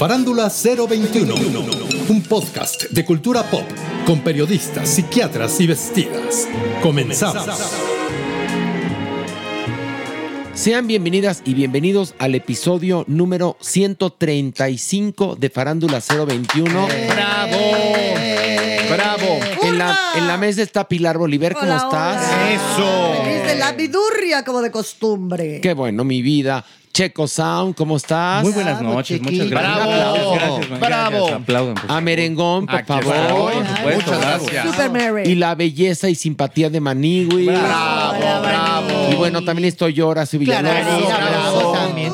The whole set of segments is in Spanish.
Farándula 021, un podcast de cultura pop con periodistas, psiquiatras y vestidas. Comenzamos. Sean bienvenidas y bienvenidos al episodio número 135 de Farándula 021. ¡Bravo! ¡Bravo! En la, en la mesa está Pilar Bolívar, ¿cómo Hola, estás? hola. ¡Eso! Feliz de la vidurria como de costumbre. ¡Qué bueno, mi vida! Checo Sound, ¿cómo estás? Muy buenas Bravo, noches, muchas gracias. Bravo. Gracias, gracias, Bravo. gracias. Aplauden, por A favor. Merengón, por está. favor. Por supuesto, Muchas gracias. Super Mary. Y la belleza y simpatía de Manigui. Bravo, bravo. Y bueno, también estoy yo, Horacio. Claro, bravo.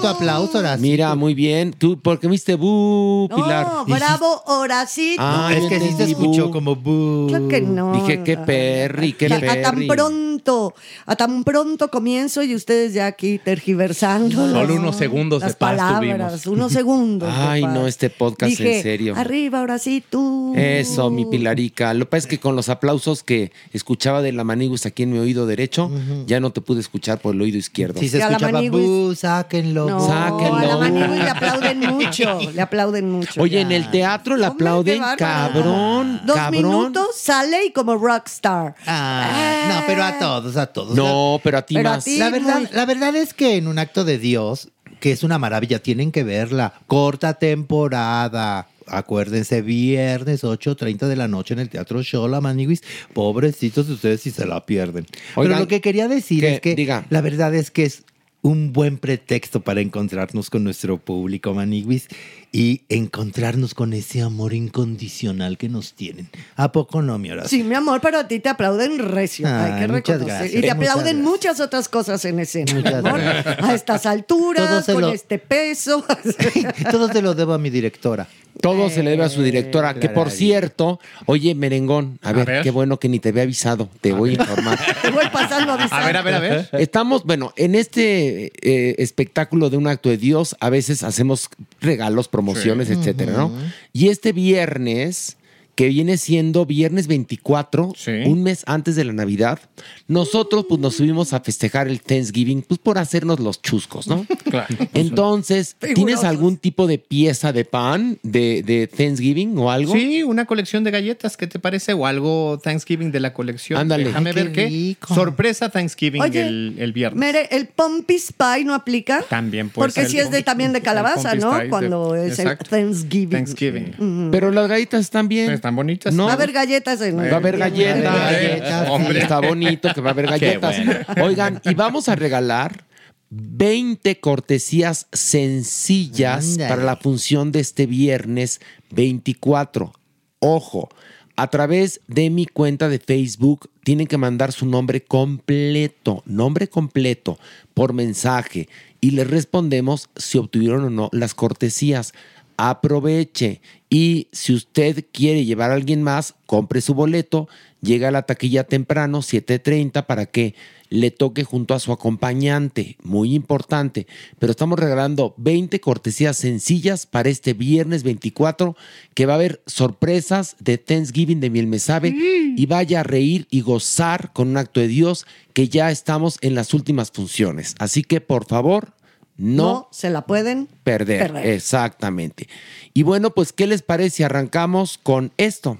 Tu aplauso, Horacio. Mira, muy bien. ¿Tú por qué me viste bu, Pilar? No, bravo, Horacito. Ah, es que sí se escuchó como bu. Claro que no. Dije, qué perri, qué Ya, a tan perri. pronto, a tan pronto comienzo y ustedes ya aquí tergiversando. Solo las- unos segundos de paz palabras, tuvimos. unos segundos. Ay, no, este podcast Dije, en serio. Arriba, Horacito. Eso, mi Pilarica. Lo que pasa es que con los aplausos que escuchaba de la Maniguis aquí en mi oído derecho, ya no te pude escuchar por el oído izquierdo. Si se escuchaba bu, sáquenlo. No, Sáquenlo. a la Manigui le aplauden mucho, le aplauden mucho. Oye, ya. en el teatro le Hombre, qué aplauden, cabrón, Dos cabrón. minutos, sale y como rockstar. Ah, no, pero a todos, a todos. No, pero a ti Pero a más. ti- La verdad, muy- la verdad es que en un acto de Dios, que es una maravilla, tienen que verla. Corta temporada. Acuérdense, viernes 8.30 de la noche en el Teatro Shola, Maniguis. Pobrecitos de ustedes si se la pierden. Oigan, Pero lo que quería decir que- es que diga. la verdad es que es un buen pretexto para encontrarnos con nuestro público, Maniguis, y encontrarnos con ese amor incondicional que nos tienen. ¿A poco no, mi Horacio? Sí, mi amor, pero a ti te aplauden recio, Ay, hay que muchas reconocer. gracias, y te aplauden muchas otras cosas en escena, Muchas amor. gracias. A estas alturas, con lo- este peso. Todo se lo debo a mi directora. Todo se le debe a su directora, que por cierto, oye, Merengón, a ver, ver. qué bueno que ni te había avisado, te voy a informar. te voy pasando a A ver, a ver, a ver. Estamos, bueno, en este eh, espectáculo de un acto de Dios, a veces hacemos regalos, promociones, etcétera, ¿no? Y este viernes, que viene siendo viernes 24, Sí. un mes antes de la Navidad, nosotros pues nos subimos a festejar el Thanksgiving, pues por hacernos los chuscos, ¿no? Claro. Entonces, ¿tienes algún tipo de pieza de pan de, de Thanksgiving o algo? Sí, una colección de galletas, ¿qué te parece? O algo Thanksgiving de la colección. Ándale. Déjame Ay, qué ver qué. Sorpresa Thanksgiving Oye, el, el viernes. Mere, ¿el Pumpy Spy no aplica? También puede Porque ser si es de, también de calabaza, ¿no? De- Cuando es el. Thanksgiving. Pero las galletas están bien. Están bonitas. No. Va a haber galletas en Va a haber galletas. Va a haber galletas, Hombre. Está bonito que va a haber galletas. bueno. Oigan, y vamos a regalar 20 cortesías sencillas para la función de este viernes 24. Ojo, a través de mi cuenta de Facebook tienen que mandar su nombre completo, nombre completo, por mensaje y les respondemos si obtuvieron o no las cortesías. Aproveche. Y si usted quiere llevar a alguien más, compre su boleto, llega a la taquilla temprano, 7.30, para que le toque junto a su acompañante. Muy importante. Pero estamos regalando 20 cortesías sencillas para este viernes 24, que va a haber sorpresas de Thanksgiving de Miel Me Sabe y vaya a reír y gozar con un acto de Dios que ya estamos en las últimas funciones. Así que por favor, no, No se la pueden perder. perder. Exactamente. Y bueno, pues, ¿qué les parece si arrancamos con esto?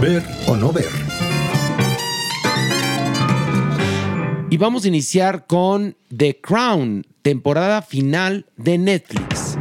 Ver o no ver. Y vamos a iniciar con The Crown, temporada final de Netflix.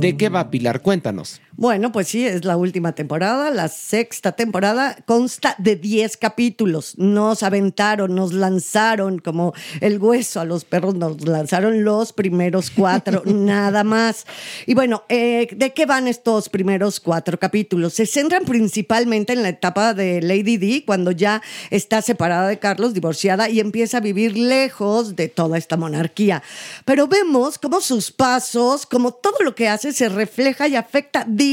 ¿De qué va Pilar? Cuéntanos. Bueno, pues sí, es la última temporada. La sexta temporada consta de 10 capítulos. Nos aventaron, nos lanzaron como el hueso a los perros, nos lanzaron los primeros cuatro, nada más. Y bueno, eh, ¿de qué van estos primeros cuatro capítulos? Se centran principalmente en la etapa de Lady D, cuando ya está separada de Carlos, divorciada, y empieza a vivir lejos de toda esta monarquía. Pero vemos cómo sus pasos, como todo lo que hace, se refleja y afecta directamente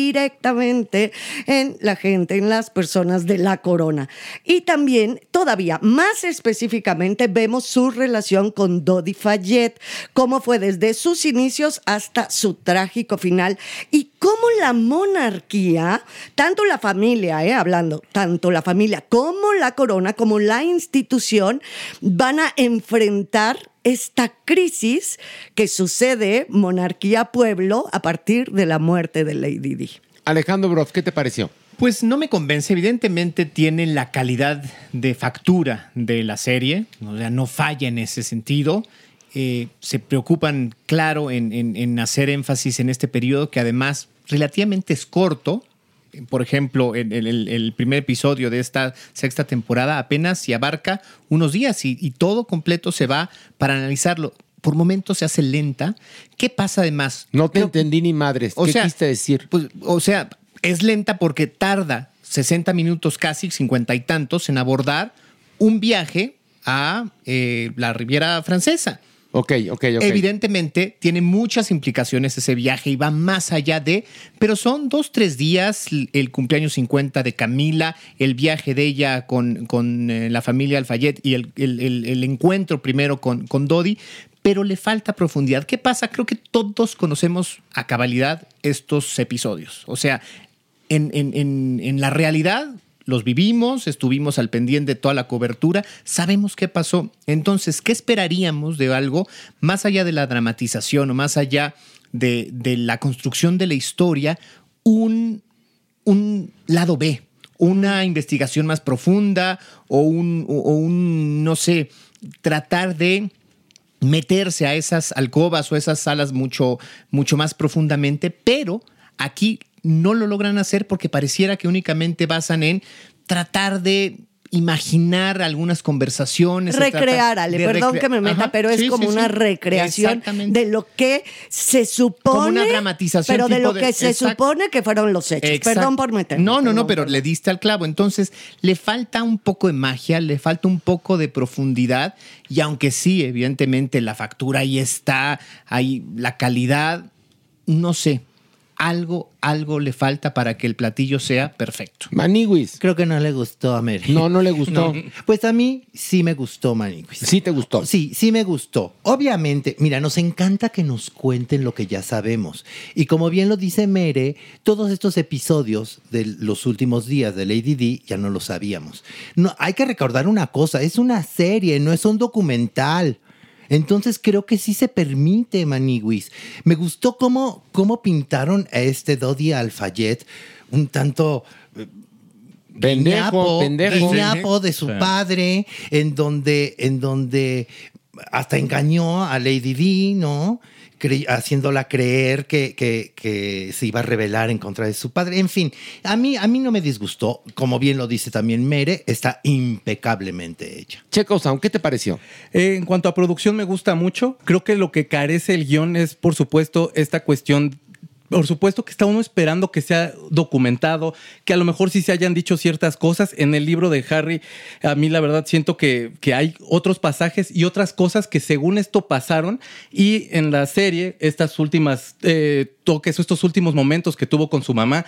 en la gente, en las personas de la corona. Y también, todavía más específicamente, vemos su relación con Dodi Fayette, cómo fue desde sus inicios hasta su trágico final y cómo la monarquía, tanto la familia, eh, hablando, tanto la familia como la corona, como la institución, van a enfrentar esta crisis que sucede monarquía-pueblo a partir de la muerte de Lady Di. Alejandro Broff, ¿qué te pareció? Pues no me convence. Evidentemente tiene la calidad de factura de la serie. O sea, no falla en ese sentido. Eh, se preocupan, claro, en, en- en hacer énfasis en este periodo que además relativamente es corto. Por ejemplo, en el, primer episodio de esta sexta temporada apenas se abarca unos días y, y todo completo se va para analizarlo. Por momentos se hace lenta. ¿Qué pasa además? No te entendí ni madres. O ¿Qué sea, decir? Pues, o sea, es lenta porque tarda 60 minutos casi, 50 y tantos, en abordar un viaje a eh, la Riviera Francesa. Ok, ok, ok. Evidentemente tiene muchas implicaciones ese viaje y va más allá de, pero son dos, tres días, el cumpleaños 50 de Camila, el viaje de ella con, con, eh, la familia Alfayet y el, el- encuentro primero con, con Dodi, pero le falta profundidad. ¿Qué pasa? Creo que todos conocemos a cabalidad estos episodios. O sea, en- en- en la realidad los vivimos, estuvimos al pendiente de toda la cobertura, sabemos qué pasó. Entonces, ¿qué esperaríamos de algo más allá de la dramatización o más allá de, la construcción de la historia? Un, lado B, una investigación más profunda o un, o un, no sé, tratar de meterse a esas alcobas o esas salas mucho, mucho más profundamente, pero aquí no lo logran hacer porque pareciera que únicamente basan en tratar de imaginar algunas conversaciones. Recrear, Ale, perdón recre- que me meta, Ajá, pero es sí, como sí, una sí. recreación de lo que se supone. Como una dramatización Pero de lo de- que se supone que fueron los hechos. Exacto. Perdón por meterme. No, no, no, pero le diste al clavo. Entonces, le falta un poco de magia, le falta un poco de profundidad. Y aunque sí, evidentemente, la factura ahí está, ahí la calidad, no sé. Algo, algo le falta para que el platillo sea perfecto. Maniwis. Creo que no le gustó a Mary. No, no le gustó. Pues a mí sí me gustó Maniquis. Sí te gustó. Sí, sí me gustó. Obviamente, mira, nos encanta que nos cuenten lo que ya sabemos. Y como bien lo dice Mere, todos estos episodios de los últimos días de Lady D ya no lo sabíamos. No, hay que recordar una cosa, es una serie, no es un documental. Entonces creo que sí se permite, Maniwis. Me gustó cómo, cómo pintaron a este Dodi Alfayet un tanto Pendejo, guiñapo, pendejo. guiñapo de su Sí. padre, en donde, en donde hasta engañó a Lady Di, ¿no? Cre- haciéndola creer que, que- que se iba a rebelar en contra de su padre. En fin, a mí, a mí no me disgustó. Como bien lo dice también Mere, está impecablemente hecha. Checo Sound, ¿qué te pareció? Eh, en cuanto a producción me gusta mucho. Creo que lo que carece el guion es, por supuesto, esta cuestión por supuesto que está uno esperando que sea documentado, que a lo mejor sí se hayan dicho ciertas cosas. En el libro de Harry, a mí la verdad siento que, que hay otros pasajes y otras cosas que según esto pasaron. Y en la serie, estas últimas eh, toques, estos últimos momentos que tuvo con su mamá,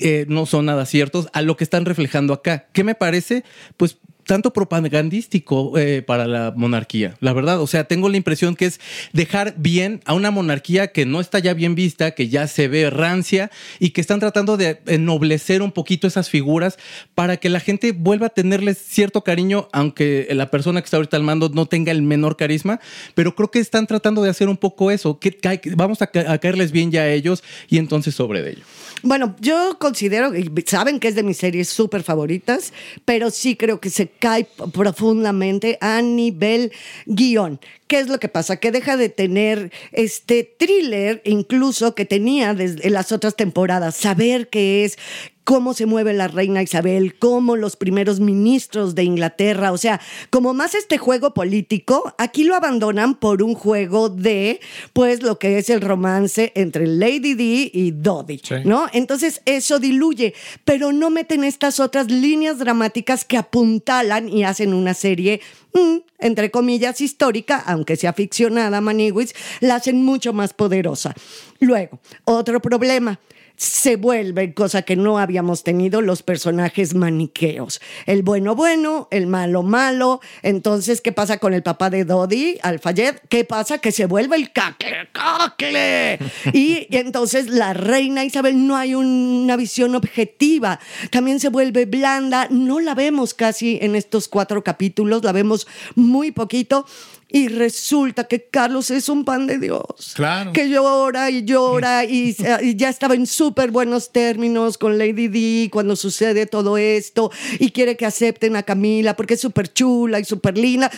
eh, no son nada ciertos a lo que están reflejando acá. ¿Qué me parece? Pues tanto propagandístico eh, para la monarquía, la verdad. O sea, tengo la impresión que es dejar bien a una monarquía que no está ya bien vista, que ya se ve rancia y que están tratando de ennoblecer un poquito esas figuras para que la gente vuelva a tenerles cierto cariño, aunque la persona que está ahorita al mando no tenga el menor carisma. Pero creo que están tratando de hacer un poco eso, que vamos a, ca- a caerles bien ya a ellos y entonces sobre de ello. Bueno, yo considero, saben que es de mis series súper favoritas, pero sí creo que se cae profundamente a nivel guion. ¿Qué es lo que pasa? Que deja de tener este thriller, incluso que tenía desde las otras temporadas, saber qué es cómo se mueve la reina Isabel, cómo los primeros ministros de Inglaterra, o sea, como más este juego político, aquí lo abandonan por un juego de, pues, lo que es el romance entre Lady Di y Dodie, ¿no? Entonces eso diluye, pero no meten estas otras líneas dramáticas que apuntalan y hacen una serie mm, entre comillas, histórica, aunque sea ficcionada, Maniwis, la hacen mucho más poderosa. Luego, otro problema. Se vuelve, cosa que no habíamos tenido, los personajes maniqueos. El bueno bueno, el malo malo. Entonces, ¿qué pasa con el papá de Dodi, Alfayed? ¿Qué pasa? Que se vuelve el cacle, cacle. Y, y entonces la reina Isabel no hay una visión objetiva. También se vuelve blanda. No la vemos casi en estos cuatro capítulos, la vemos muy poquito. Y resulta que Carlos es un pan de Dios. Claro. Que llora y llora y, y ya estaba en súper buenos términos con Lady Di cuando sucede todo esto y quiere que acepten a Camila porque es súper chula y súper linda.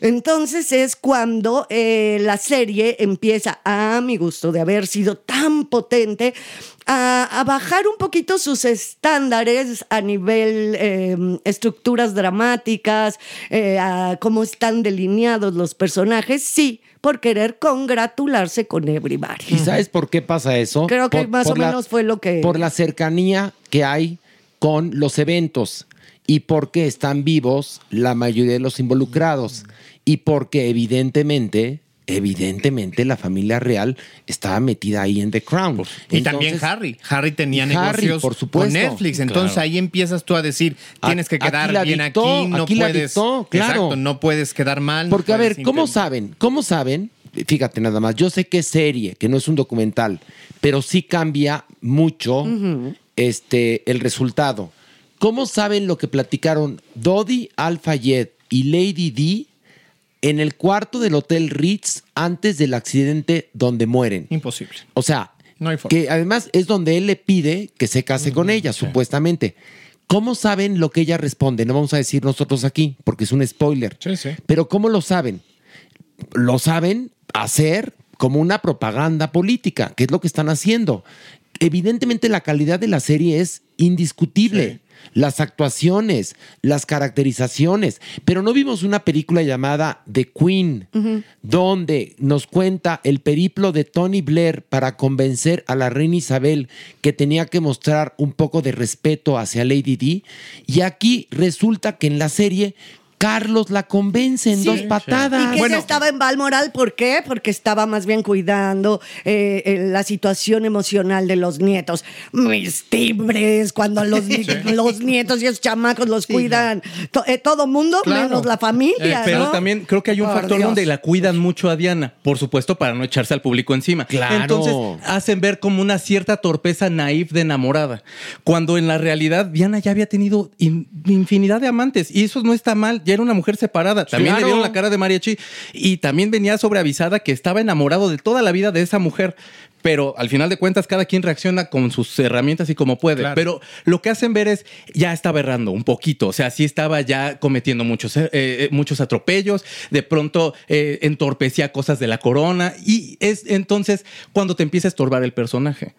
Entonces es cuando eh, la serie empieza, a mi gusto, de haber sido tan potente, a, a bajar un poquito sus estándares a nivel eh, estructuras dramáticas, eh, a cómo están delineados los personajes, sí, por querer congratularse con everybody. ¿Y sabes por qué pasa eso? Creo que Por- más por o menos fue lo que... Por la cercanía que hay con los eventos y porque están vivos la mayoría de los involucrados y porque evidentemente, evidentemente la familia real estaba metida ahí en The Crown. Y también Harry. Harry tenía Harry, negocios por supuesto. con Netflix. Entonces Claro. ahí empiezas tú a decir, tienes que Aquí quedar la bien dictó, aquí, no aquí la puedes. dictó, claro. Exacto, no puedes quedar mal. no Porque, a ver, ¿cómo saben? ¿Cómo saben? Fíjate nada más, yo sé que es serie, que no es un documental, pero sí cambia mucho este, el resultado. ¿Cómo saben lo que platicaron Dodi Al-Fayed y Lady D en el cuarto del Hotel Ritz antes del accidente donde mueren? Imposible. O sea, No hay forma. que además es donde él le pide que se case con ella, supuestamente. ¿Cómo saben lo que ella responde? No vamos a decir nosotros aquí, porque es un spoiler. Pero ¿cómo lo saben? Lo saben hacer como una propaganda política, que es lo que están haciendo. Evidentemente la calidad de la serie es indiscutible. Las actuaciones, las caracterizaciones, pero no vimos una película llamada The Queen, donde nos cuenta el periplo de Tony Blair para convencer a la reina Isabel que tenía que mostrar un poco de respeto hacia Lady Di. Y aquí resulta que en la serie Carlos la convence en dos patadas. Y que ella estaba en Balmoral, ¿por qué? Porque estaba más bien cuidando eh, eh, la situación emocional de los nietos. Mis timbres, cuando los, los nietos y esos chamacos los cuidan. To- eh, todo mundo, Claro. menos la familia. Eh, pero ¿no? también creo que hay un Por factor Dios. donde la cuidan mucho a Diana, por supuesto, para no echarse al público encima. Claro. Entonces hacen ver como una cierta torpeza naif de enamorada, cuando en la realidad Diana ya había tenido in- infinidad de amantes y eso no está mal, ya era una mujer separada. También Claro. le dieron la cara de mariachi y también venía sobreavisada que estaba enamorado de toda la vida de esa mujer. Pero al final de cuentas, cada quien reacciona con sus herramientas y como puede. Claro. Pero lo que hacen ver es, ya estaba errando un poquito. O sea, sí estaba ya cometiendo muchos, eh, eh, muchos atropellos. De pronto eh, entorpecía cosas de la corona. Y es entonces cuando te empieza a estorbar el personaje.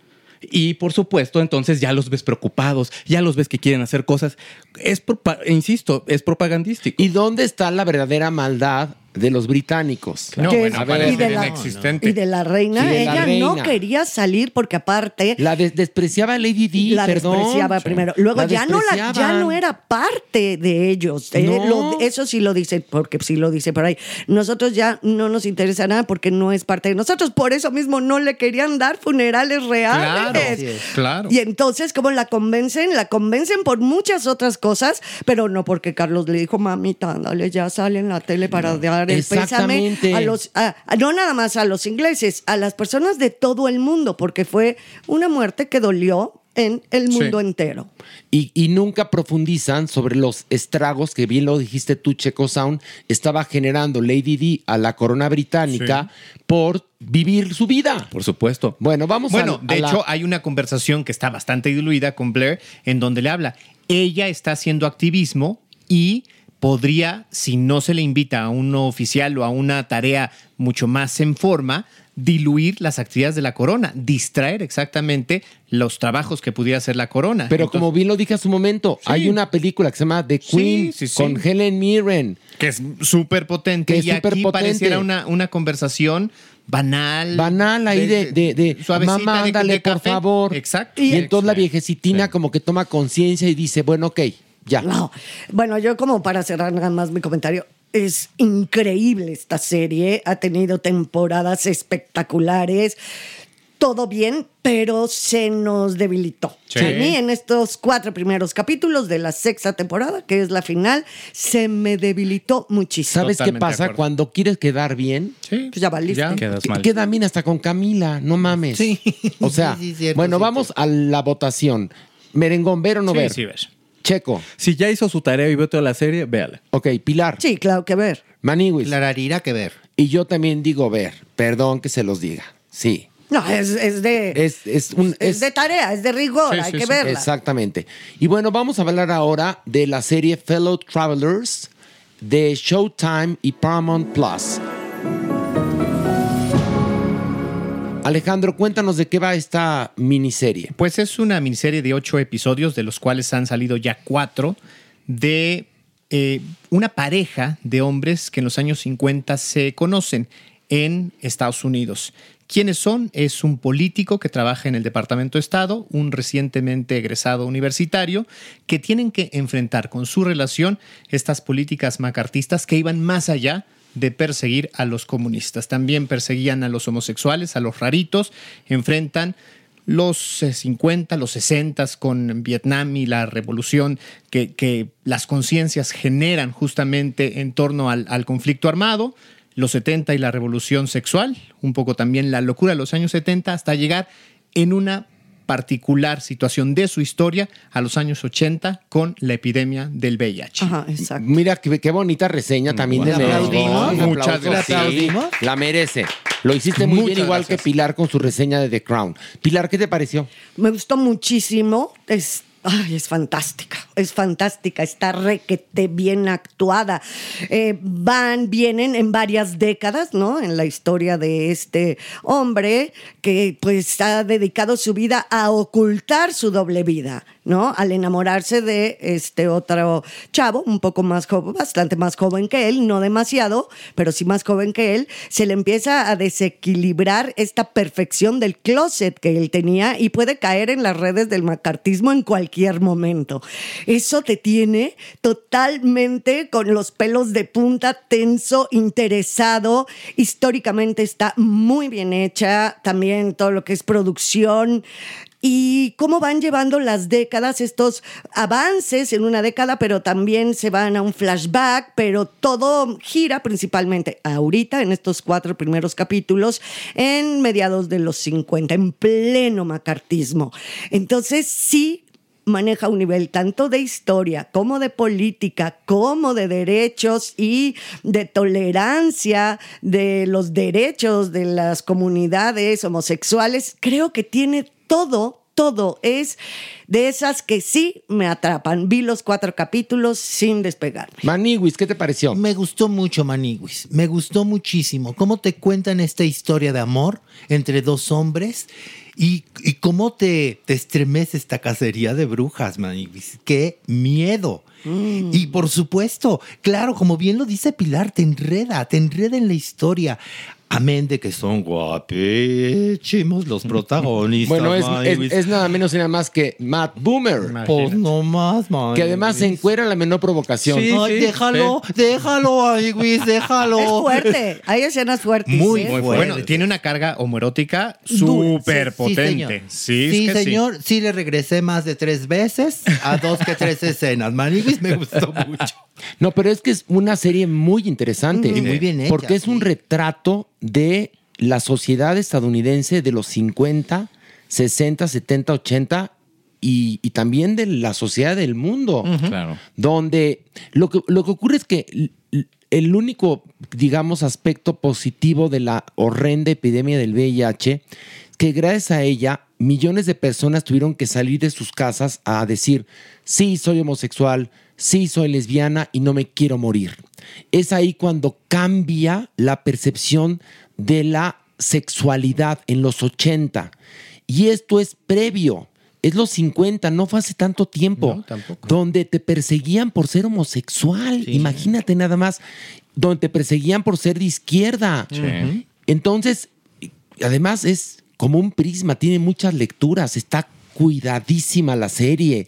Y por supuesto, entonces ya los ves preocupados, ya los ves que quieren hacer cosas. Es, insisto, es propagandístico. ¿Y dónde está la verdadera maldad de los británicos. No, Que- bueno, y de la- inexistente. Y de la reina, Sí, de la ella no quería salir porque aparte La des- despreciaba Lady Di, la perdón. despreciaba primero. Luego La ya no la, ya no era parte de ellos. Eh, lo- eso sí lo dice, porque sí lo dice por ahí. Nosotros ya no nos interesa nada porque no es parte de nosotros. Por eso mismo no le querían dar funerales reales. Claro, claro. Y entonces, ¿cómo la convencen? La convencen por muchas otras cosas, pero no porque Carlos le dijo, mamita, ándale, ya sale en la tele para dar el pésame Exactamente. a los, a- a- no nada más a los ingleses, a las personas de todo el mundo, porque fue una muerte que dolió en el mundo Sí. entero. Y, y nunca profundizan sobre los estragos que bien lo dijiste tú, Checo Sound, estaba generando Lady Di a la corona británica por vivir su vida. Por supuesto. Bueno, vamos Bueno, a, a de hecho, hay una conversación que está bastante diluida con Blair en donde le habla. Ella está haciendo activismo y podría, si no se le invita a un oficial o a una tarea mucho más en forma, diluir las actividades de la corona, distraer exactamente los trabajos que pudiera hacer la corona. Pero Entonces, como bien lo dije hace un momento, hay una película que se llama The Queen sí, sí. con Helen Mirren. que es súper potente y aquí superpotente. pareciera una, una conversación banal. Banal ahí de, de, de, mamá, ándale, por café". favor. Exacto. Y, entonces la viejecitina como que toma conciencia y dice, bueno, ok, ya. No. Bueno, yo como para cerrar nada más mi comentario, es increíble esta serie, ha tenido temporadas espectaculares, todo bien, pero se nos debilitó. Sí. A mí en estos cuatro primeros capítulos de la sexta temporada, que es la final, se me debilitó muchísimo. ¿Sabes qué Totalmente pasa? Cuando quieres quedar bien, Sí. Pues ya valiste. Quedas mal. queda bien hasta con Camila, no mames. Sí. O sea, Sí, sí, cierto, bueno, sí, vamos a la votación. Merengón, ¿ver o no Sí, ver? sí, ves. Checo. Si ya hizo su tarea y vio toda la serie, véala. Ok, Pilar. Sí, claro que ver. Maniwis. Clararira que ver. Y yo también digo ver. Perdón que se los diga. Sí. No, es, es de... Es, es un. es de tarea, es de rigor, Sí, hay sí, que sí. verla. Exactamente. Y bueno, vamos a hablar ahora de la serie Fellow Travelers de Showtime y Paramount Plus. Alejandro, cuéntanos de qué va esta miniserie. Pues es una miniserie de ocho episodios, de los cuales han salido ya cuatro, de eh, una pareja de hombres que en los años 50 se conocen en Estados Unidos. ¿Quiénes son? Es un político que trabaja en el Departamento de Estado, un recientemente egresado universitario, que tienen que enfrentar con su relación estas políticas macartistas que iban más allá de perseguir a los comunistas. También perseguían a los homosexuales, a los raritos, enfrentan los eh, 50, los 60 con Vietnam y la revolución que, que las conciencias generan justamente en torno al, al conflicto armado, los 70 y la revolución sexual, un poco también la locura de los años 70, hasta llegar en una particular situación de su historia a los años 80 con la epidemia del VIH. Ajá, exacto. Mira qué, qué bonita reseña también de ¿La Merengón. aplaudimos? Un Muchas gracias. sí. ¿La merece. Lo hiciste muy bien, igual gracias. que Pilar con su reseña de The Crown. Pilar, ¿qué te pareció? Me gustó muchísimo. Es, ay, es fantástica. Es fantástica. Está requete bien actuada. Eh, van, vienen en varias décadas, ¿no? En la historia de este hombre que pues ha dedicado su vida a ocultar su doble vida, ¿no? Al enamorarse de este otro chavo, un poco más joven, bastante más joven que él, no demasiado, pero sí más joven que él, se le empieza a desequilibrar esta perfección del closet que él tenía y puede caer en las redes del macartismo en cualquier momento. Eso te tiene totalmente con los pelos de punta, tenso, interesado. Históricamente está muy bien hecha, también todo lo que es producción y cómo van llevando las décadas, estos avances en una década, pero también se van a un flashback, pero todo gira principalmente ahorita, en estos cuatro primeros capítulos, en mediados de los 50, en pleno macartismo. Entonces sí maneja un nivel tanto de historia como de política, como de derechos y de tolerancia de los derechos de las comunidades homosexuales. Creo que tiene todo todo. Es de esas que sí me atrapan. Vi los cuatro capítulos sin despegarme. Maniwis, ¿qué te pareció? Me gustó mucho Maniwis, me gustó muchísimo. Cómo te cuentan esta historia de amor entre dos hombres y, y cómo te, te estremece esta cacería de brujas, Maniwis. ¡Qué miedo! Y por supuesto, claro, como bien lo dice Pilar, te enreda, te enreda en la historia. Amén de que son guapísimos los protagonistas. Bueno, es, es- Maniwis. es nada menos y nada más que Matt Boomer. Pues no más, man. Que además se encuera la menor provocación. Ay, déjalo, déjalo, Maniwis, déjalo. Es fuerte. Hay escenas fuertes. Muy, ¿eh? muy Bueno, tiene una carga homoerótica súper Sí, potente. señor. Sí, Sí, es que sí. señor. Sí. le regresé más de tres veces a dos que tres escenas. Maniwis me gustó mucho. No, pero es que es una serie muy interesante. Y muy bien hecha, Porque es un retrato de la sociedad estadounidense de los 50, 60, 70, 80 y, y también de la sociedad del mundo. Claro. Donde lo que, lo que ocurre es que el único, digamos, aspecto positivo de la horrenda epidemia del VIH que gracias a ella millones de personas tuvieron que salir de sus casas a decir, sí, soy homosexual, sí, soy lesbiana y no me quiero morir. Es ahí cuando cambia la percepción de la sexualidad en los 80. Y esto es previo. Es los 50, no fue hace tanto tiempo. Donde te perseguían por ser homosexual. Imagínate nada más. Donde te perseguían por ser de izquierda. Sí. Entonces, además es como un prisma, tiene muchas lecturas, está cuidadísima la serie.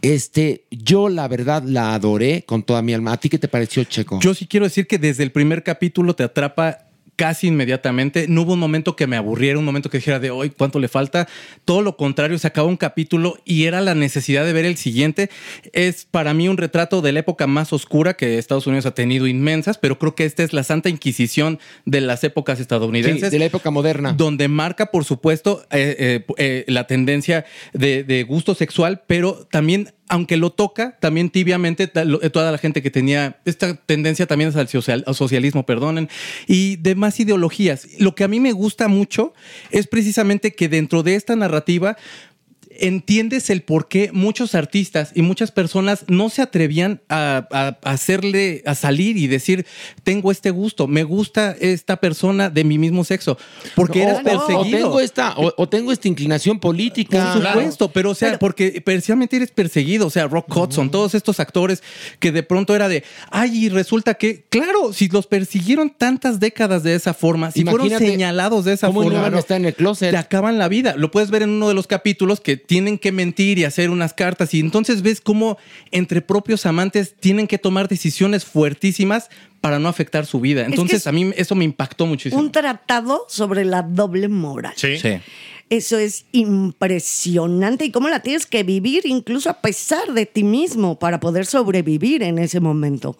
Este, yo la verdad la adoré con toda mi alma. ¿A ti qué te pareció, Checo? Yo sí quiero decir que desde el primer capítulo te atrapa casi inmediatamente. No hubo un momento que me aburriera, un momento que dijera de hoy cuánto le falta. Todo lo contrario, se acaba un capítulo y era la necesidad de ver el siguiente. Es para mí un retrato de la época más oscura que Estados Unidos ha tenido inmensas, pero creo que esta es la santa inquisición de las épocas estadounidenses. Sí, de la época moderna. Donde marca, por supuesto, eh, eh, eh, la tendencia de, de gusto sexual, pero también aunque lo toca también tibiamente eh, toda la gente que tenía esta tendencia también es al al socialismo, perdonen, y demás ideologías. Lo que a mí me gusta mucho es precisamente que dentro de esta narrativa entiendes el por qué muchos artistas y muchas personas no se atrevían a, a- a hacerle, a salir y decir, tengo este gusto, me gusta esta persona de mi mismo sexo, porque O- eras perseguido. O tengo esta, o, o tengo esta inclinación política. Por supuesto, pero o sea, porque precisamente eres perseguido, o sea, Rock Hudson, todos estos actores que de pronto era de, ay, y resulta que, claro, si los persiguieron tantas décadas de esa forma, si fueron señalados de esa cómo no forma, en el closet. te acaban la vida. Lo puedes ver en uno de los capítulos que tienen que mentir y hacer unas cartas y entonces ves cómo entre propios amantes tienen que tomar decisiones fuertísimas para no afectar su vida. Entonces es a mí eso me impactó muchísimo. Un tratado sobre la doble moral. Sí. Eso es impresionante y cómo la tienes que vivir incluso a pesar de ti mismo para poder sobrevivir en ese momento.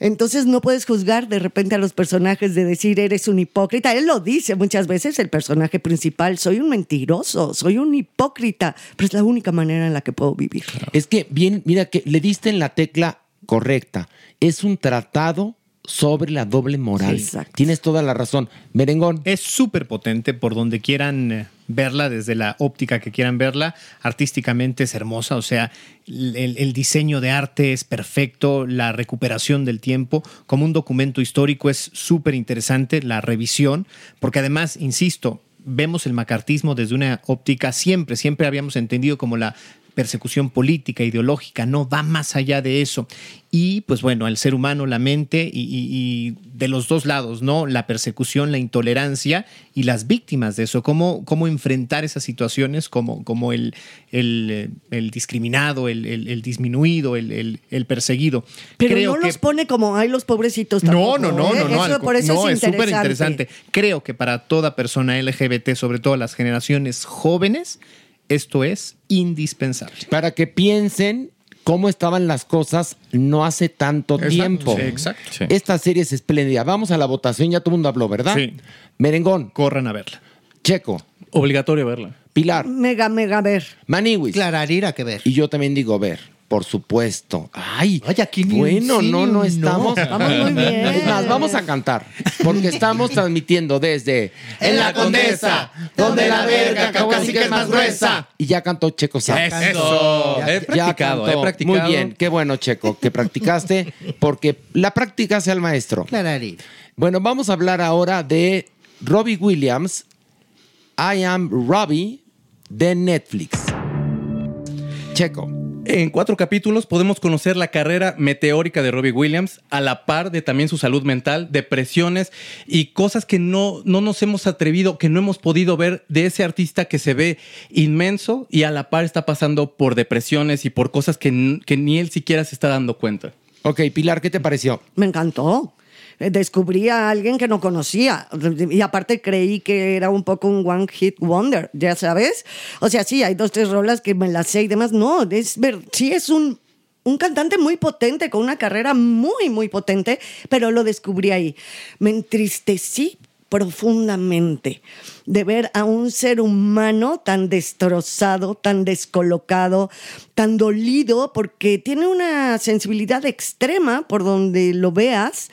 Entonces no puedes juzgar de repente a los personajes de decir eres un hipócrita. Él lo dice muchas veces, el personaje principal, soy un mentiroso, soy un hipócrita, pero es la única manera en la que puedo vivir. Es que bien, mira que le diste en la tecla correcta. Es un tratado sobre la doble moral. Sí. Tienes toda la razón. Merengón. Es súper potente por donde quieran eh, verla, desde la óptica que quieran verla. Artísticamente es hermosa, o sea, el, el diseño de arte es perfecto, la recuperación del tiempo como un documento histórico es súper interesante, la revisión, porque además, insisto, vemos el macartismo desde una óptica siempre, siempre habíamos entendido como la persecución política, ideológica, no va más allá de eso. Y pues bueno, el ser humano, la mente y, y- y de los dos lados, ¿no? La persecución, la intolerancia y las víctimas de eso, cómo, cómo enfrentar esas situaciones como, como el, el, eh, el discriminado, el, el- el disminuido, el, perseguido. Pero Creo no que- los pone como, ay, los pobrecitos. no, tampoco, no, no, ¿eh? no, no, Eso, por eso no, es es súper interesante. interesante. Creo que para toda persona LGBT, sobre todo las generaciones jóvenes, esto es indispensable. Para que piensen cómo estaban las cosas no hace tanto Exacto, tiempo. sí, exacto. Sí. Esta serie es espléndida. Vamos a la votación, ya todo el mundo habló, ¿verdad? Sí. Merengón. Corran a verla. Checo. Obligatorio verla. Pilar. Mega, mega ver. Maniwis. Clararira que ver. Y yo también digo ver. Por supuesto. Ay, Ay, aquí ni un bueno, sí no, no estamos. no. Vamos muy bien. Es más, vamos a cantar. Porque estamos transmitiendo desde En la Condesa, donde la verga casi que es más gruesa. Y ya cantó Checo Sound. Eso. He Ya practicado, he practicado. Muy bien, qué bueno, Checo, que practicaste, porque la práctica hace al maestro. Clararito. Bueno, vamos a hablar ahora de Robbie Williams, I Am Robbie, de Netflix. Checo. En cuatro capítulos podemos conocer la carrera meteórica de Robbie Williams, a la par de también su salud mental, depresiones y cosas que no, no nos hemos atrevido, que no hemos podido ver de ese artista que se ve inmenso y a la par está pasando por depresiones y por cosas que, que ni él siquiera se está dando cuenta. Ok, Pilar, ¿qué te pareció? Me encantó. Descubrí a alguien que no conocía y aparte creí que era un poco un one hit wonder, ya sabes. O sea, sí, hay dos, tres rolas que me las sé y demás. No, es ver, sí es un, un cantante muy potente, con una carrera muy, muy potente, pero lo descubrí ahí. Me entristecí profundamente de ver a un ser humano tan destrozado, tan descolocado, tan dolido, porque tiene una sensibilidad extrema por donde lo veas.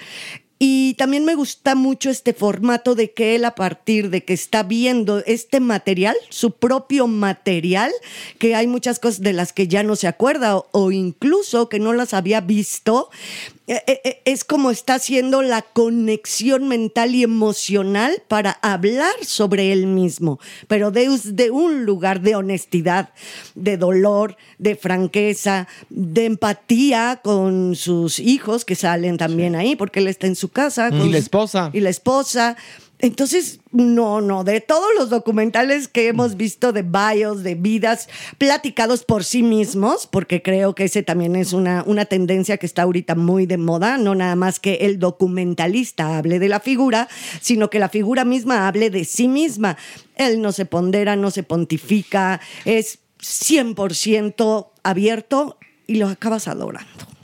Y también me gusta mucho este formato de que él a partir de que está viendo este material, su propio material, que hay muchas cosas de las que ya no se acuerda o, incluso que no las había visto, es como está haciendo la conexión mental y emocional para hablar sobre él mismo, pero desde un lugar de honestidad, de dolor, de franqueza, de empatía con sus hijos que salen también ahí, porque él está en su casa. Y con la su- esposa. Y la esposa. Entonces, no, no, de todos los documentales que hemos visto de bios, de vidas, platicados por sí mismos, porque creo que ese también es una, una tendencia que está ahorita muy de moda, no nada más que el documentalista hable de la figura, sino que la figura misma hable de sí misma. Él no se pondera, no se pontifica, es 100% abierto y lo acabas adorando.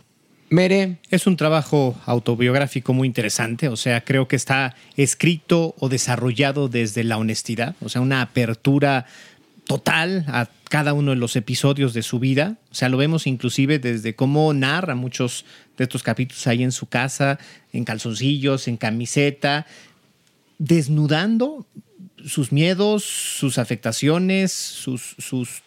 Mere, Es un trabajo autobiográfico muy interesante, o sea, creo que está escrito o desarrollado desde la honestidad, o sea, una apertura total a cada uno de los episodios de su vida, o sea, lo vemos inclusive desde cómo narra muchos de estos capítulos ahí en su casa, en calzoncillos, en camiseta, desnudando sus miedos, sus afectaciones, sus, sus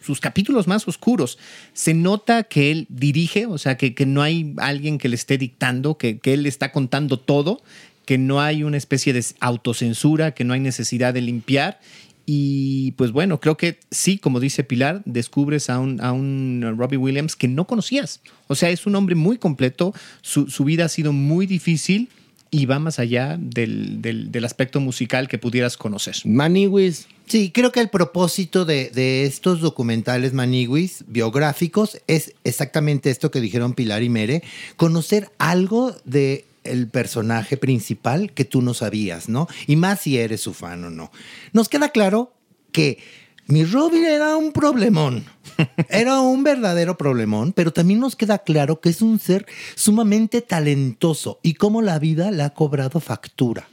sus capítulos más oscuros. Se nota que él dirige, o sea, que, que no hay alguien que le esté dictando, que, que él está contando todo, que no hay una especie de autocensura, que no hay necesidad de limpiar. Y pues bueno, creo que sí, como dice Pilar, descubres a un, a un Robbie Williams que no conocías. O sea, es un hombre muy completo, su, su vida ha sido muy difícil y va más allá del, del- del aspecto musical que pudieras conocer. Maniwis. Sí, creo que el propósito de, de estos documentales Maniwis biográficos es exactamente esto que dijeron Pilar y Mere, conocer algo de el personaje principal que tú no sabías, ¿no? Y más si eres su fan o no. Nos queda claro que mi Robin era un problemón. Era un verdadero problemón, pero también nos queda claro que es un ser sumamente talentoso y cómo la vida le ha cobrado factura,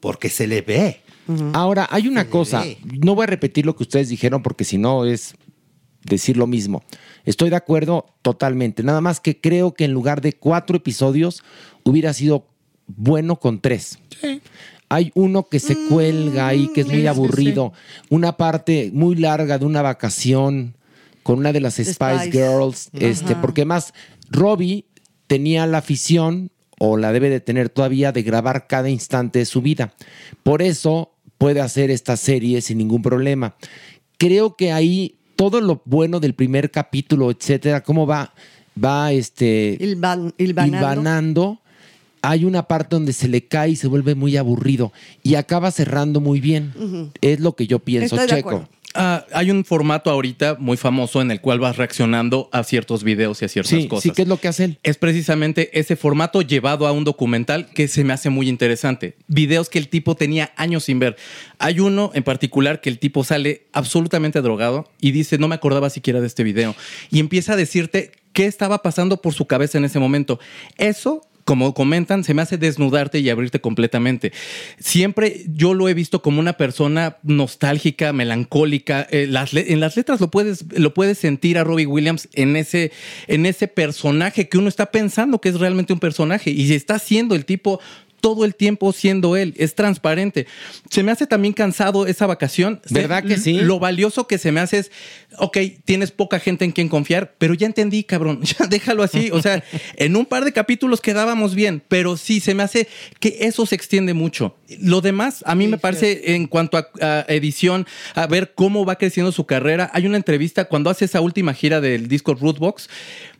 porque se le ve. Ahora, hay una cosa, no voy a repetir lo que ustedes dijeron porque si no es decir lo mismo. Estoy de acuerdo totalmente, nada más que creo que en lugar de cuatro episodios hubiera sido bueno con tres. Hay uno que se cuelga ahí, que es muy sí, aburrido. Una parte muy larga de una vacación con una de las Spice, Spice. Girls. Este, porque más, Robbie tenía la afición, o la debe de tener todavía, de grabar cada instante de su vida. Por eso puede hacer esta serie sin ningún problema. Creo que ahí todo lo bueno del primer capítulo, etcétera, cómo va, va este Ilvan- ilvanando. hilvanando, hay una parte donde se le cae y se vuelve muy aburrido y acaba cerrando muy bien. Es lo que yo pienso, Estoy Checo. Ah, hay un formato ahorita muy famoso en el cual vas reaccionando a ciertos videos y a ciertas Sí, cosas. sí, ¿qué es lo que hace él? Es precisamente ese formato llevado a un documental que se me hace muy interesante. Videos que el tipo tenía años sin ver. Hay uno en particular que el tipo sale absolutamente drogado y dice, no me acordaba siquiera de este video. Y empieza a decirte qué estaba pasando por su cabeza en ese momento. Eso como comentan, se me hace desnudarte y abrirte completamente. Siempre yo lo he visto como una persona nostálgica, melancólica. Eh, en las letras lo puedes, lo puedes sentir a Robbie Williams en ese, en ese personaje que uno está pensando que es realmente un personaje y está siendo el tipo todo el tiempo siendo él, es transparente. Se me hace también cansado esa vacación. ¿Verdad que sí? Lo valioso que se me hace es, ok, tienes poca gente en quien confiar, pero ya entendí, cabrón, ya déjalo así. O sea, en un par de capítulos quedábamos bien, pero sí, se me hace que eso se extiende mucho. Lo demás, a mí me parece, en cuanto a, a edición, a ver cómo va creciendo su carrera, hay una entrevista, cuando hace esa última gira del disco Rootbox,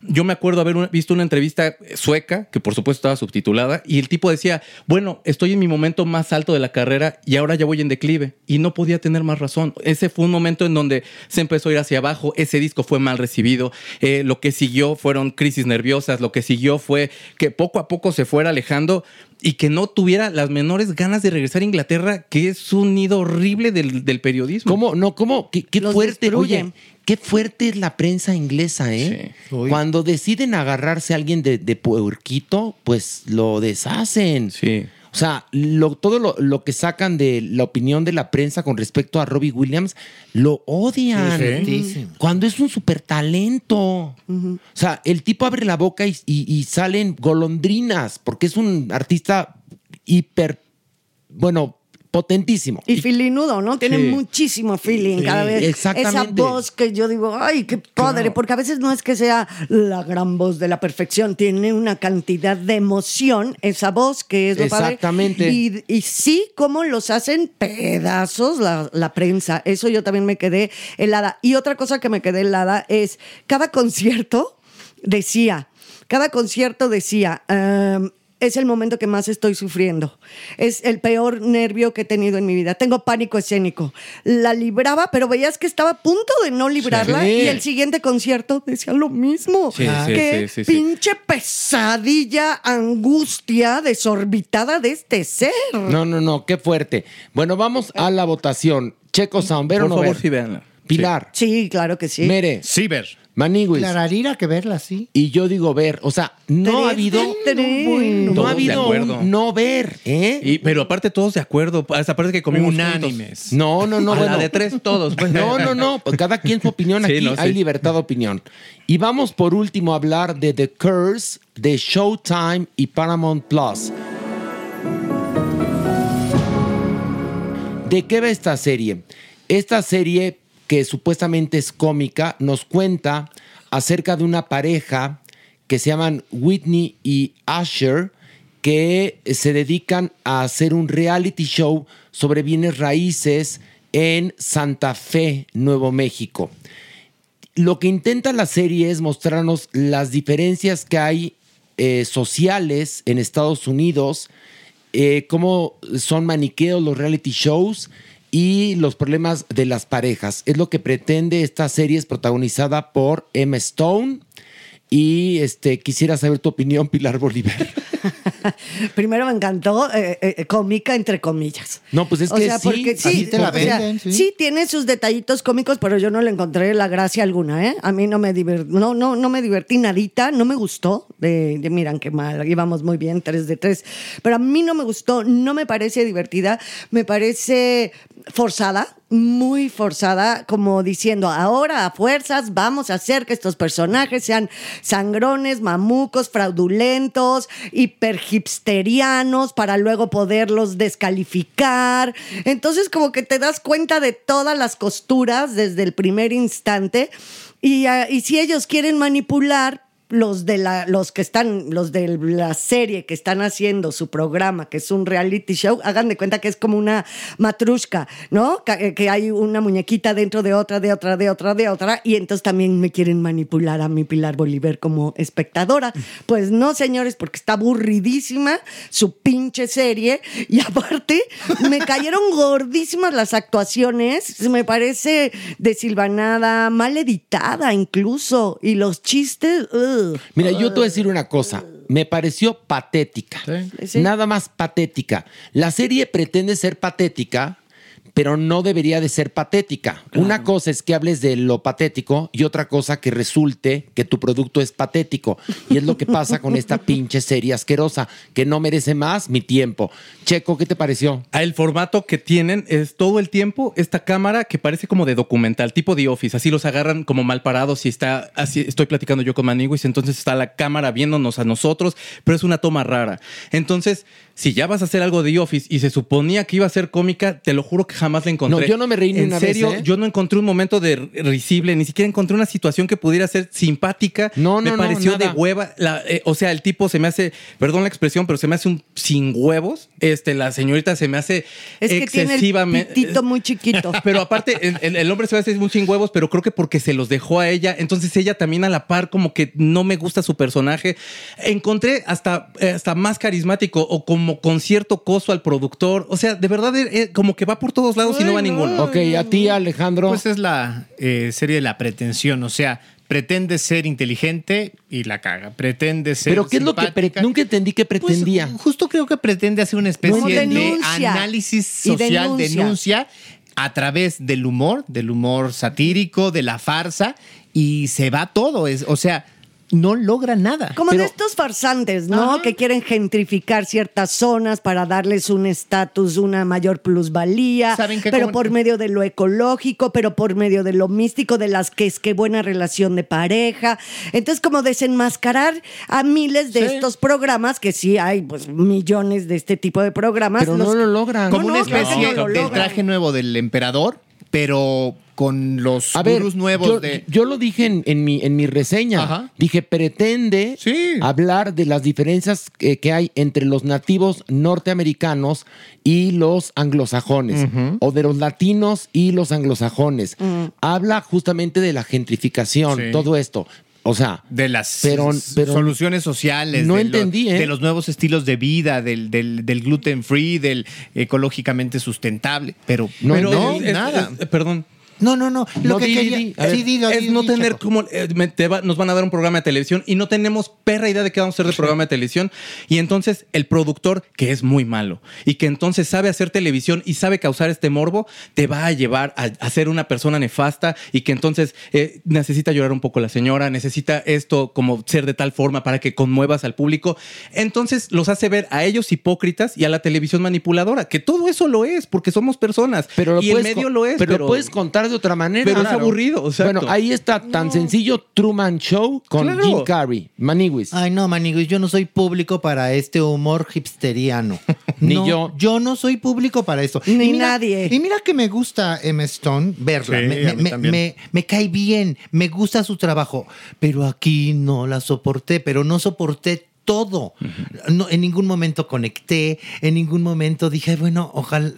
yo me acuerdo haber visto una entrevista sueca, que por supuesto estaba subtitulada, y el tipo decía, bueno, estoy en mi momento más alto de la carrera y ahora ya voy en declive. Y no podía tener más razón. Ese fue un momento en donde se empezó a ir hacia abajo, ese disco fue mal recibido, eh, lo que siguió fueron crisis nerviosas, lo que siguió fue que poco a poco se fuera alejando y que no tuviera las menores ganas de regresar a Inglaterra, que es un nido horrible del, del periodismo. ¿Cómo? No, ¿cómo? Qué, fuerte, oye, qué fuerte es la prensa inglesa, ¿eh? Cuando deciden agarrarse a alguien de, de puerquito, pues lo deshacen. Sí. O sea, lo- todo lo, lo que sacan de la opinión de la prensa con respecto a Robbie Williams, lo odian. Sí, sí. Cuando es un súper talento. O sea, el tipo abre la boca y, y- y salen golondrinas, porque es un artista hiper, bueno, potentísimo. Y filinudo, ¿no? Tiene Sí. muchísimo feeling Sí, cada vez. exactamente. Esa voz que yo digo, ay, qué padre, porque a veces no es que sea la gran voz de la perfección, tiene una cantidad de emoción esa voz que es lo padre. Exactamente. Y, y sí, cómo los hacen pedazos la, la prensa. Eso yo también me quedé helada. Y otra cosa que me quedé helada es, cada concierto decía, cada concierto decía, "Am, es el momento que más estoy sufriendo. Es el peor nervio que he tenido en mi vida. Tengo pánico escénico. La libraba, pero veías que estaba a punto de no librarla Sí. y el siguiente concierto decía lo mismo. Sí, sí, Qué sí, sí, sí. pinche pesadilla, angustia desorbitada de este ser. No, no, no, qué fuerte. Bueno, vamos a la votación. Checo Sound, ¿ver o Por no favor, ver? Pilar, Sí, claro que sí. Mere, Sí, Clararira que verla así. Y yo digo ver. O sea, no ha habido. No ha habido un no ver, ¿eh? Y, pero aparte todos de acuerdo, hasta parece que comimos Unánimes. No, no, no, A bueno. la de tres todos. pues. No, no, no. pues Cada quien su opinión. Sí, Aquí no, sí. hay libertad de opinión. Y vamos por último a hablar de The Curse de Showtime y Paramount Plus. ¿De qué va esta serie? Esta serie, que supuestamente es cómica, nos cuenta acerca de una pareja que se llaman Whitney y Asher, que se dedican a hacer un reality show sobre bienes raíces en Santa Fe, Nuevo México. Lo que intenta la serie es mostrarnos las diferencias que hay eh, sociales en Estados Unidos, eh, cómo son maniqueos los reality shows y los problemas de las parejas. Es lo que pretende esta serie, es protagonizada por Emma Stone. Y este, quisiera saber tu opinión, Pilar Bolívar. Primero me encantó, eh, eh, cómica entre comillas. No, pues es O que sea, sí, porque sí, así te la o sea, venden, sí. sí tiene sus detallitos cómicos, pero yo no le encontré la gracia alguna, ¿eh? A mí no me divertí, no, no, no me divertí nadita, no me gustó. De, de- miran qué mal, íbamos muy bien, 3 de 3. Pero a mí no me gustó, no me parece divertida, me parece forzada, muy forzada, como diciendo, ahora a fuerzas vamos a hacer que estos personajes sean sangrones, mamucos, fraudulentos, hiper hipsterianos, para luego poderlos descalificar. Entonces, como que te das cuenta de todas las costuras desde el primer instante. Y, ah, y si ellos quieren manipular, los de la, los que están, los de la serie que están haciendo su programa, que es un reality show, hagan de cuenta que es como una matrushka, ¿no? Que, que hay una muñequita dentro de otra, de otra, de otra, de otra, y entonces también me quieren manipular a mi Pilar Bolívar como espectadora. Pues no, señores, porque está aburridísima su pinche serie, y aparte me cayeron gordísimas las actuaciones, me parece desilvanada, mal editada incluso, y los chistes. Mira, yo te voy a decir una cosa. Me pareció patética. Sí. Nada más patética. La serie pretende ser patética, pero no debería de ser patética. Una cosa es que hables de lo patético y otra cosa que resulte que tu producto es patético. Y es lo que pasa con esta pinche serie asquerosa, que no merece más mi tiempo. Checo, ¿qué te pareció? Ah, El formato que tienen es todo el tiempo esta cámara que parece como de documental, tipo The Office. Así los agarran como mal parados y está así. Estoy platicando yo con Maniguis, entonces está la cámara viéndonos a nosotros, pero es una toma rara. Entonces, si ya vas a hacer algo de The Office y se suponía que iba a ser cómica, te lo juro que jamás la encontré. No, yo no me reí ni en una vez, serio, ¿eh? yo no encontré un momento de risible, ni siquiera encontré una situación que pudiera ser simpática. No, me no, no, pareció de hueva. La- eh, o sea, el tipo se me hace, perdón la expresión, pero se me hace un sin huevos. Este, la señorita se me hace Es que tiene el excesivamente. muy chiquito. Pero aparte, el, el- el hombre se me hace muy sin huevos, pero creo que porque se los dejó a ella. Entonces ella también a la par, como que no me gusta su personaje. Encontré hasta, eh, hasta más carismático o como con cierto coso al productor. O sea, de verdad, eh, eh, como que va por todos lados y no va a ninguno. Ok, a ti, Alejandro. Pues es la eh, serie de la pretensión, o sea, pretende ser inteligente y la caga. Pretende ser. Pero ¿qué es lo que nunca entendí que Pues, pretendía? justo creo que pretende hacer una especie No, de análisis Y social, denuncia. denuncia. a través del humor, del humor satírico, de la farsa, y se va todo. Es, o sea, no logra nada. Como Pero- de estos farsantes, ¿no? Que quieren gentrificar ciertas zonas para darles un estatus, una mayor plusvalía, ¿Saben qué? pero Como- por medio de lo ecológico, pero por medio de lo místico, de las que es que buena relación de pareja. Entonces, como desenmascarar a miles de Sí. estos programas, que sí hay pues millones de este tipo de programas. Pero no lo logran. Como No, una especie que no lo del traje nuevo del emperador, pero con los A ver, nuevos yo, de. yo lo dije en, en mi, en mi reseña. Ajá. Dije, pretende Sí. hablar de las diferencias eh, que hay entre los nativos norteamericanos y los anglosajones, o de los latinos y los anglosajones. Habla justamente de la gentrificación, Sí. todo esto. O sea, de las Pero- s- pero- soluciones sociales. No de lo- ¿eh? De los nuevos estilos de vida, del, del, del gluten free, del ecológicamente sustentable. Pero No, pero no, es- es- nada. es- perdón. No, no, no. Lo No, que di, quería. di, di. A ver. Sí, di, di, es no tener Chaco. como eh, me- te va- nos van a dar un programa de televisión y no tenemos perra idea de qué vamos a hacer de programa de televisión y entonces el productor que es muy malo y que entonces sabe hacer televisión y sabe causar este morbo te va a llevar a, a ser una persona nefasta y que entonces eh, necesita llorar un poco la señora necesita esto como ser de tal forma para que conmuevas al público entonces los hace ver a ellos hipócritas y a la televisión manipuladora que todo eso lo es porque somos personas pero lo y el medio lo es pero, lo puedes contar de otra manera. pero es aburrido, exacto. Bueno, ahí está tan sencillo Truman Show con Claro. Jim Carrey, Maniwis. Ay, no, Maniguis, yo no soy público para este humor hipsteriano. Ni No, yo. Yo no soy público para eso. Ni Y mira- nadie. Y mira que me gusta Emma Stone verla. Sí, me- me cae bien, me gusta su trabajo. Pero aquí no la soporté, pero no soporté todo. no, en ningún momento conecté, en ningún momento dije, bueno, ojalá.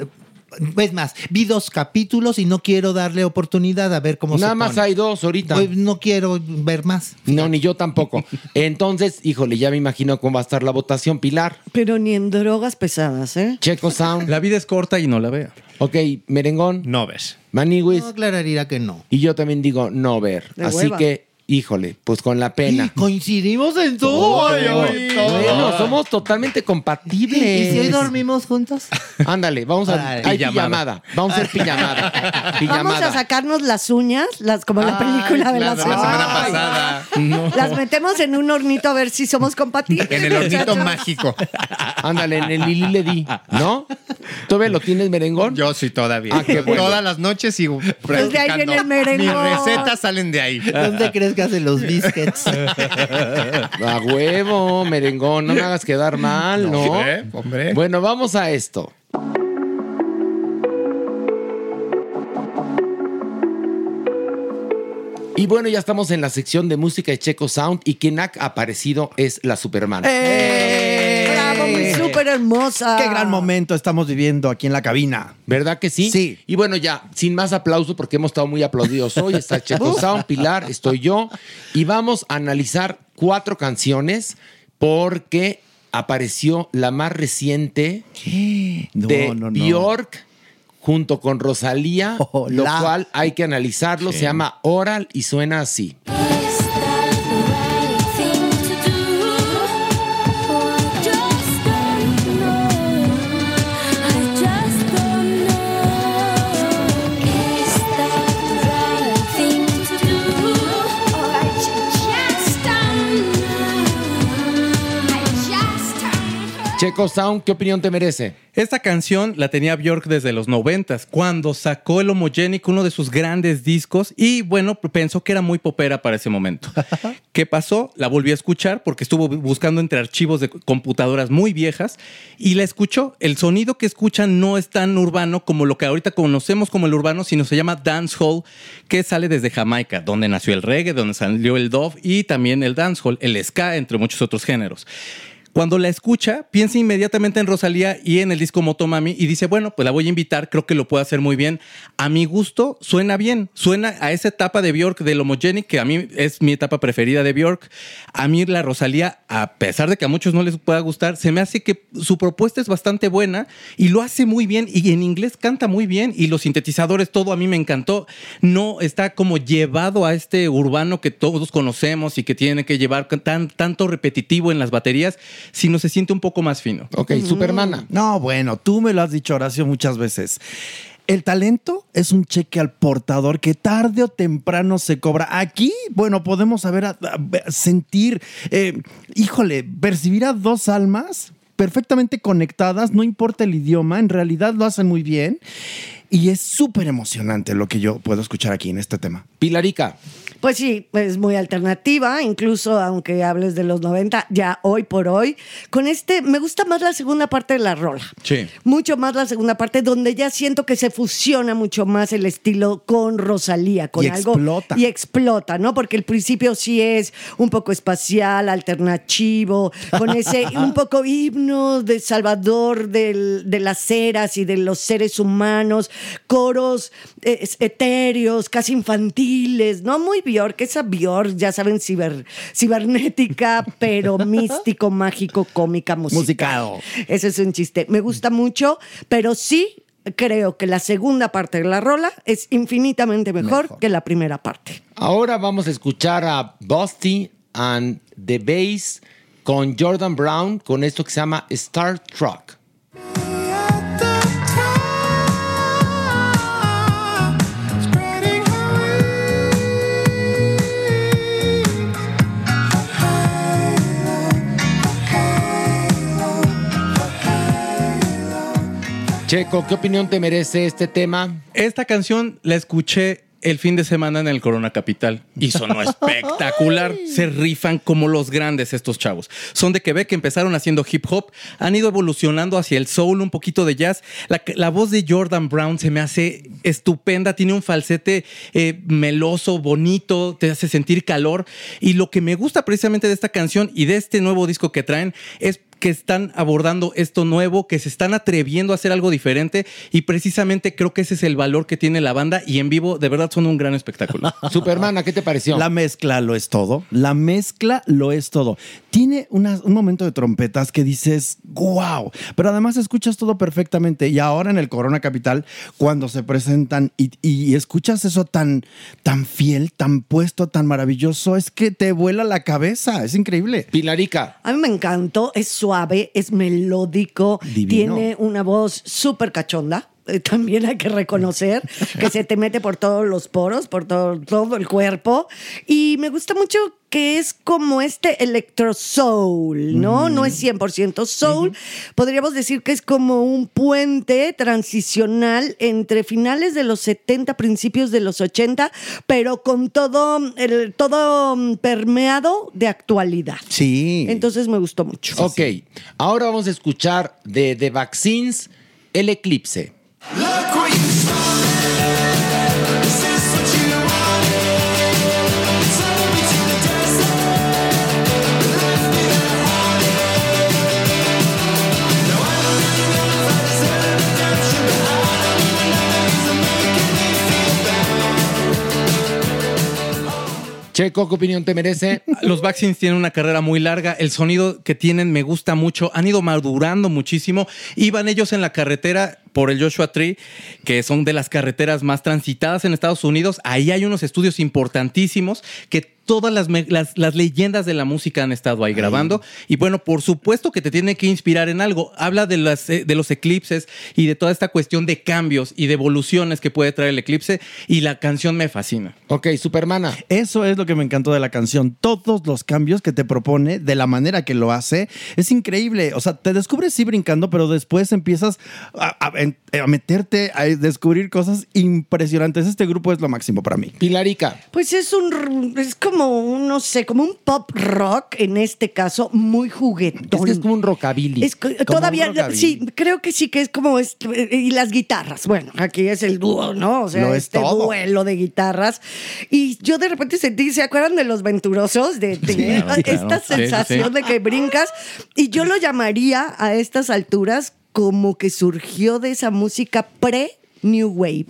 Es más, vi dos capítulos y no quiero darle oportunidad a ver cómo se Nada más pone. hay dos ahorita. Pues no quiero ver más. No, ni yo tampoco. Entonces, híjole, ya me imagino cómo va a estar la votación, Pilar. Pero ni en drogas pesadas, ¿eh? Checo Sound. la vida es corta y no la vea Ok, Merengón, No ves. Maniwis. No aclararía que no. Y yo también digo no ver. De Así hueva. que, híjole, pues con la pena. Coincidimos en todo. Ay, ay, todo. Bueno, somos totalmente compatibles. ¿Y si hoy dormimos juntos? Ándale, vamos a hay Pijamada. pijamada. Vamos a hacer pijamada. Vamos a sacarnos las uñas, las como la película de la las la semana pasada. Las metemos en un hornito a ver si somos compatibles. En el hornito mágico. Ándale, en el Lili le di, ¿no? ¿Todavía lo tienes, merengón? Yo sí todavía. Ah, qué bueno. Todas las noches sigo Pues de ahí viene el merengón. Mis recetas salen de ahí. ¿Dónde crees que hacen los biscuits? A huevo, merengón, no me hagas quedar mal, ¿no? Hombre, hombre. Bueno, vamos a esto. Y bueno, ya estamos en la sección de música de Checo Sound y quien ha aparecido es la Superman. Bravo, muy súper hermosa. Qué gran momento estamos viviendo aquí en la cabina. ¿Verdad que sí? Sí. Y bueno, ya, sin más aplauso, porque hemos estado muy aplaudidos hoy, está Checo Sound, Pilar, estoy yo, y vamos a analizar cuatro canciones porque apareció la más reciente No, de no, no. Bjork junto con Rosalía, lo cual hay que analizarlo, se llama Oral y suena así. Checo Sound, ¿qué opinión te merece? Esta canción la tenía Björk desde los noventas, cuando sacó el Homogenic, uno de sus grandes discos, y bueno, pensó que era muy popera para ese momento. ¿Qué pasó? La volví a escuchar porque estuvo buscando entre archivos de computadoras muy viejas y la escuchó. El sonido que escuchan no es tan urbano como lo que ahorita conocemos como el urbano, sino se llama dancehall, que sale desde Jamaica, donde nació el reggae, donde salió el dove y también el dancehall, el ska, entre muchos otros géneros. Cuando la escucha, piensa inmediatamente en Rosalía y en el disco Motomami y dice, bueno, pues la voy a invitar, creo que lo puede hacer muy bien. A mi gusto, suena bien, suena a esa etapa de Bjork del Homogenic, que a mí es mi etapa preferida de Bjork. A mí la Rosalía, a pesar de que a muchos no les pueda gustar, se me hace que su propuesta es bastante buena y lo hace muy bien y en inglés canta muy bien y los sintetizadores, todo a mí me encantó. No está como llevado a este urbano que todos conocemos y que tiene que llevar tan, tanto repetitivo en las baterías sino se siente un poco más fino. Ok, Supermana. No, bueno, tú me lo has dicho, Horacio, muchas veces. El talento es un cheque al portador que tarde o temprano se cobra. Aquí, bueno, podemos saber, a- a- sentir, eh, híjole, percibir a dos almas perfectamente conectadas, no importa el idioma, en realidad lo hacen muy bien. Y es súper emocionante lo que yo puedo escuchar aquí en este tema. Pilarica. Pues sí, es muy alternativa, incluso aunque hables de los 90, ya hoy por hoy. Con este, me gusta más la segunda parte de la rola. Sí. Mucho más la segunda parte, donde ya siento que se fusiona mucho más el estilo con Rosalía, con Y algo. explota. Y explota, ¿no? Porque el principio sí es un poco espacial, alternativo, con ese un poco himno de Salvador del- de las eras y de los seres humanos, coros eh, etéreos, casi infantiles, ¿no? Muy Bjork, esa Bjork, ya saben, ciber- cibernética, pero místico, mágico, cómica, musical. Musicado. Ese es un chiste. Me gusta mucho, pero sí creo que la segunda parte de la rola es infinitamente mejor, que la primera parte. Ahora vamos a escuchar a Busty and the Bass con Jordan Brown con esto que se llama Star Truck. Checo, ¿qué opinión te merece este tema? Esta canción la escuché el fin de semana en el Corona Capital y sonó espectacular. Se rifan como los grandes estos chavos. Son de Quebec, empezaron haciendo hip hop, han ido evolucionando hacia el soul, un poquito de jazz. La, la voz de Jordan Brown se me hace estupenda, tiene un falsete eh, meloso, bonito, te hace sentir calor. Y lo que me gusta precisamente de esta canción y de este nuevo disco que traen es que están abordando esto nuevo, que se están atreviendo a hacer algo diferente y precisamente creo que ese es el valor que tiene la banda y en vivo de verdad son un gran espectáculo. Supermana, ¿qué te pareció? La mezcla lo es todo. La mezcla lo es todo. Tiene una- un momento de trompetas que dices, wow, pero además escuchas todo perfectamente. Y ahora en el Corona Capital, cuando se presentan y, y escuchas eso tan, tan fiel, tan puesto, tan maravilloso, es que te vuela la cabeza. Es increíble. Pilarica. A mí me encantó, es suave, es melódico, Divino. tiene una voz súper cachonda. También hay que reconocer que se te mete por todos los poros, por todo, todo el cuerpo. Y me gusta mucho que es como este electro soul, ¿no? No es 100% soul. Podríamos decir que es como un puente transicional entre finales de los 70, principios de los 80, pero con todo, el, todo mm, permeado de actualidad. Sí. Entonces me gustó mucho. Ok, ahora vamos a escuchar de The Vaccines El Eclipse. Look what you Checo, ¿qué opinión te merece? Los Vaccines tienen una carrera muy larga, el sonido que tienen me gusta mucho, han ido madurando muchísimo, iban ellos en la carretera por el Joshua Tree, que son de las carreteras más transitadas en Estados Unidos. Ahí hay unos estudios importantísimos que todas las, me- las, las leyendas de la música han estado ahí grabando. Y bueno, por supuesto que te tiene que inspirar en algo. Habla de, las, eh, de los eclipses y de toda esta cuestión de cambios y de evoluciones que puede traer el eclipse. Y la canción me fascina. Ok, Supermana. Eso es lo que me encantó de la canción. Todos los cambios que te propone, de la manera que lo hace, es increíble. O sea, te descubres sí brincando, pero después empiezas a, a- a meterte, a descubrir cosas impresionantes. Este grupo es lo máximo para mí. Pilarica. Pues es un, es como un, no sé, como un pop rock, en este caso, muy juguetón. Es que es como un rockabilly. Es que todavía, sí, creo que sí que es como, es- y las guitarras, bueno, aquí es el dúo, ¿no? O sea, Lo es este todo. duelo de guitarras. Y yo de repente sentí, ¿se acuerdan de los venturosos? De, de- claro, esta claro. Sí, sensación sí. de que brincas. Y yo lo llamaría a estas alturas como que surgió de esa música pre-New Wave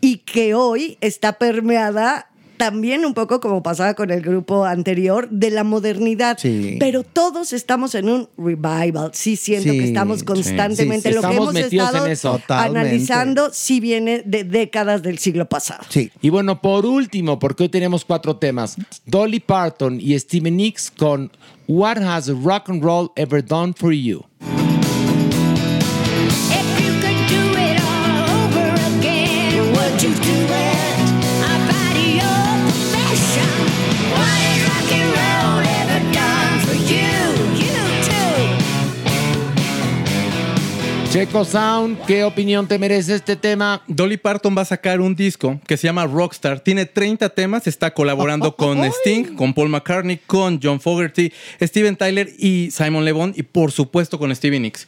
y que hoy está permeada también un poco como pasaba con el grupo anterior de la modernidad. Sí. Pero todos estamos en un revival. Sí siento Sí, que estamos sí, constantemente. sí, Lo que estamos hemos metidos estado en eso. Analizando sí viene de décadas del siglo pasado. Sí. Y bueno, por último, porque hoy tenemos cuatro temas. Dolly Parton y Stevie Nicks con What Has Rock and Roll Ever Done for You? Checo Sound, ¿qué opinión te merece este tema? Dolly Parton va a sacar un disco que se llama Rockstar. Tiene 30 temas, está colaborando con Sting, con Paul McCartney, con John Fogerty, Steven Tyler y Simon Le Bon y por supuesto con Stevie Nicks.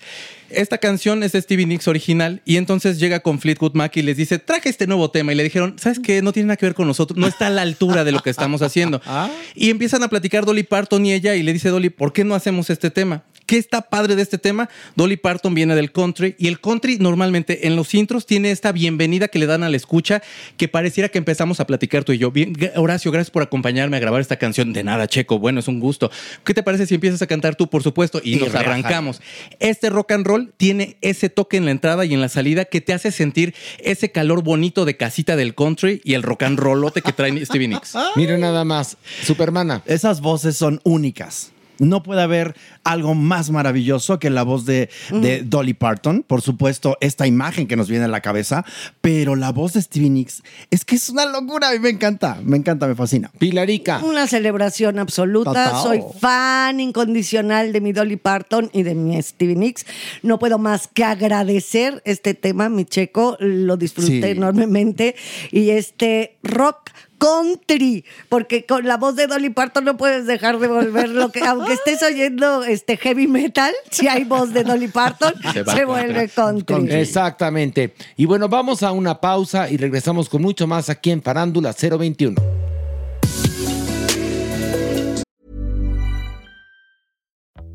Esta canción es de Stevie Nicks original y entonces llega con Fleetwood Mac y les dice, traje este nuevo tema y le dijeron, ¿sabes qué? No tiene nada que ver con nosotros, no está a la altura de lo que estamos haciendo. Y empiezan a platicar Dolly Parton y ella y le dice Dolly, ¿por qué no hacemos este tema? ¿Qué está padre de este tema? Dolly Parton viene del country y el country normalmente en los intros tiene esta bienvenida que le dan a la escucha que pareciera que empezamos a platicar tú y yo. Bien, Horacio, gracias por acompañarme a grabar esta canción. De nada, Checo. Bueno, es un gusto. ¿Qué te parece si empiezas a cantar tú, por supuesto? Y, Y nos arrancamos. Este rock and roll tiene ese toque en la entrada y en la salida que te hace sentir ese calor bonito de casita del country y el rock and rollote que trae Stevie Nicks. Mira nada más, Supermana. Esas voces son únicas. No puede haber algo más maravilloso que la voz de, de Dolly Parton. Por supuesto, esta imagen que nos viene a la cabeza. Pero la voz de Stevie Nicks es que es una locura. A mí me encanta. Me encanta, me fascina. Pilarica. Una celebración absoluta. Soy fan incondicional de mi Dolly Parton y de mi Stevie Nicks. No puedo más que agradecer este tema, mi checo. Lo disfruté Sí. enormemente. Y este rock country, porque con la voz de Dolly Parton no puedes dejar de volver lo que, aunque estés oyendo este heavy metal, si hay voz de Dolly Parton, Se vuelve country. Exactamente. Y bueno, vamos a una pausa y regresamos con mucho más aquí en Farándula 021.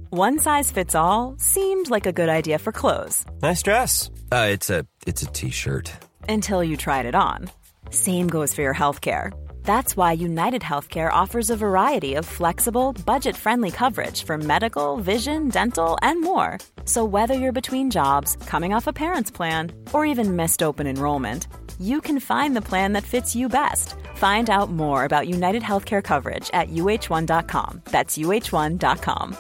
One size fits all seemed like a good idea for clothes Nice dress. Uh, it's a it's a t-shirt. until you tried it on. Same goes for your healthcare. That's why United Healthcare offers a variety of flexible, budget friendly coverage for medical, vision, dental, and more. So, whether you're between jobs, coming off a parent's plan, or even missed open enrollment, you can find the plan that fits you best. Find out more about United Healthcare coverage at uh1.com. That's uh1.com.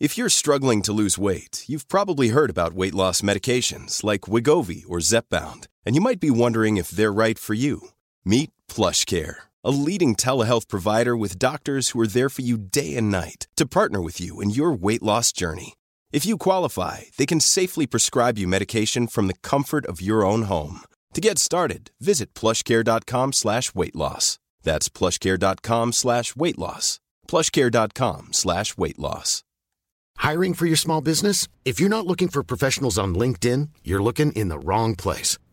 If you're struggling to lose weight, you've probably heard about weight loss medications like Wigovi or Zepbound, and you might be wondering if they're right for you. Meet PlushCare, a leading telehealth provider with doctors who are there for you day and night to partner with you in your weight loss journey. If you qualify, they can safely prescribe you medication from the comfort of your own home. To get started, visit plushcare.com slash weight loss. That's plushcare.com slash weight loss. plushcare.com slash weight loss. Hiring for your small business? If you're not looking for professionals on LinkedIn, you're looking in the wrong place.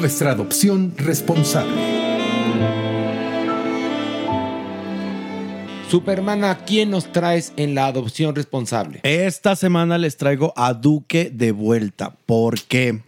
Nuestra adopción responsable. Supermana, ¿quién nos traes en la adopción responsable? Esta semana les traigo a Duque de vuelta. ¿Por qué?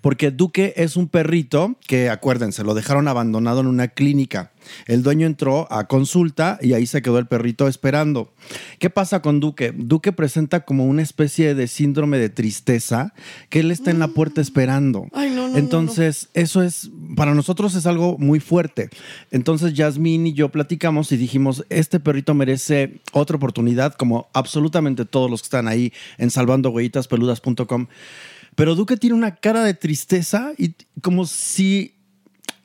Porque Duque es un perrito que, acuérdense, lo dejaron abandonado en una clínica. El dueño entró a consulta y ahí se quedó el perrito esperando. ¿Qué pasa con Duque? Duque presenta como una especie de síndrome de tristeza que él está en la puerta esperando. Ay, no, no, no, Entonces, eso es, para nosotros es algo muy fuerte. Entonces, Yasmín y yo platicamos y dijimos, este perrito merece otra oportunidad, como absolutamente todos los que están ahí en salvandohuellitaspeludas.com. Pero Duque tiene una cara de tristeza y como si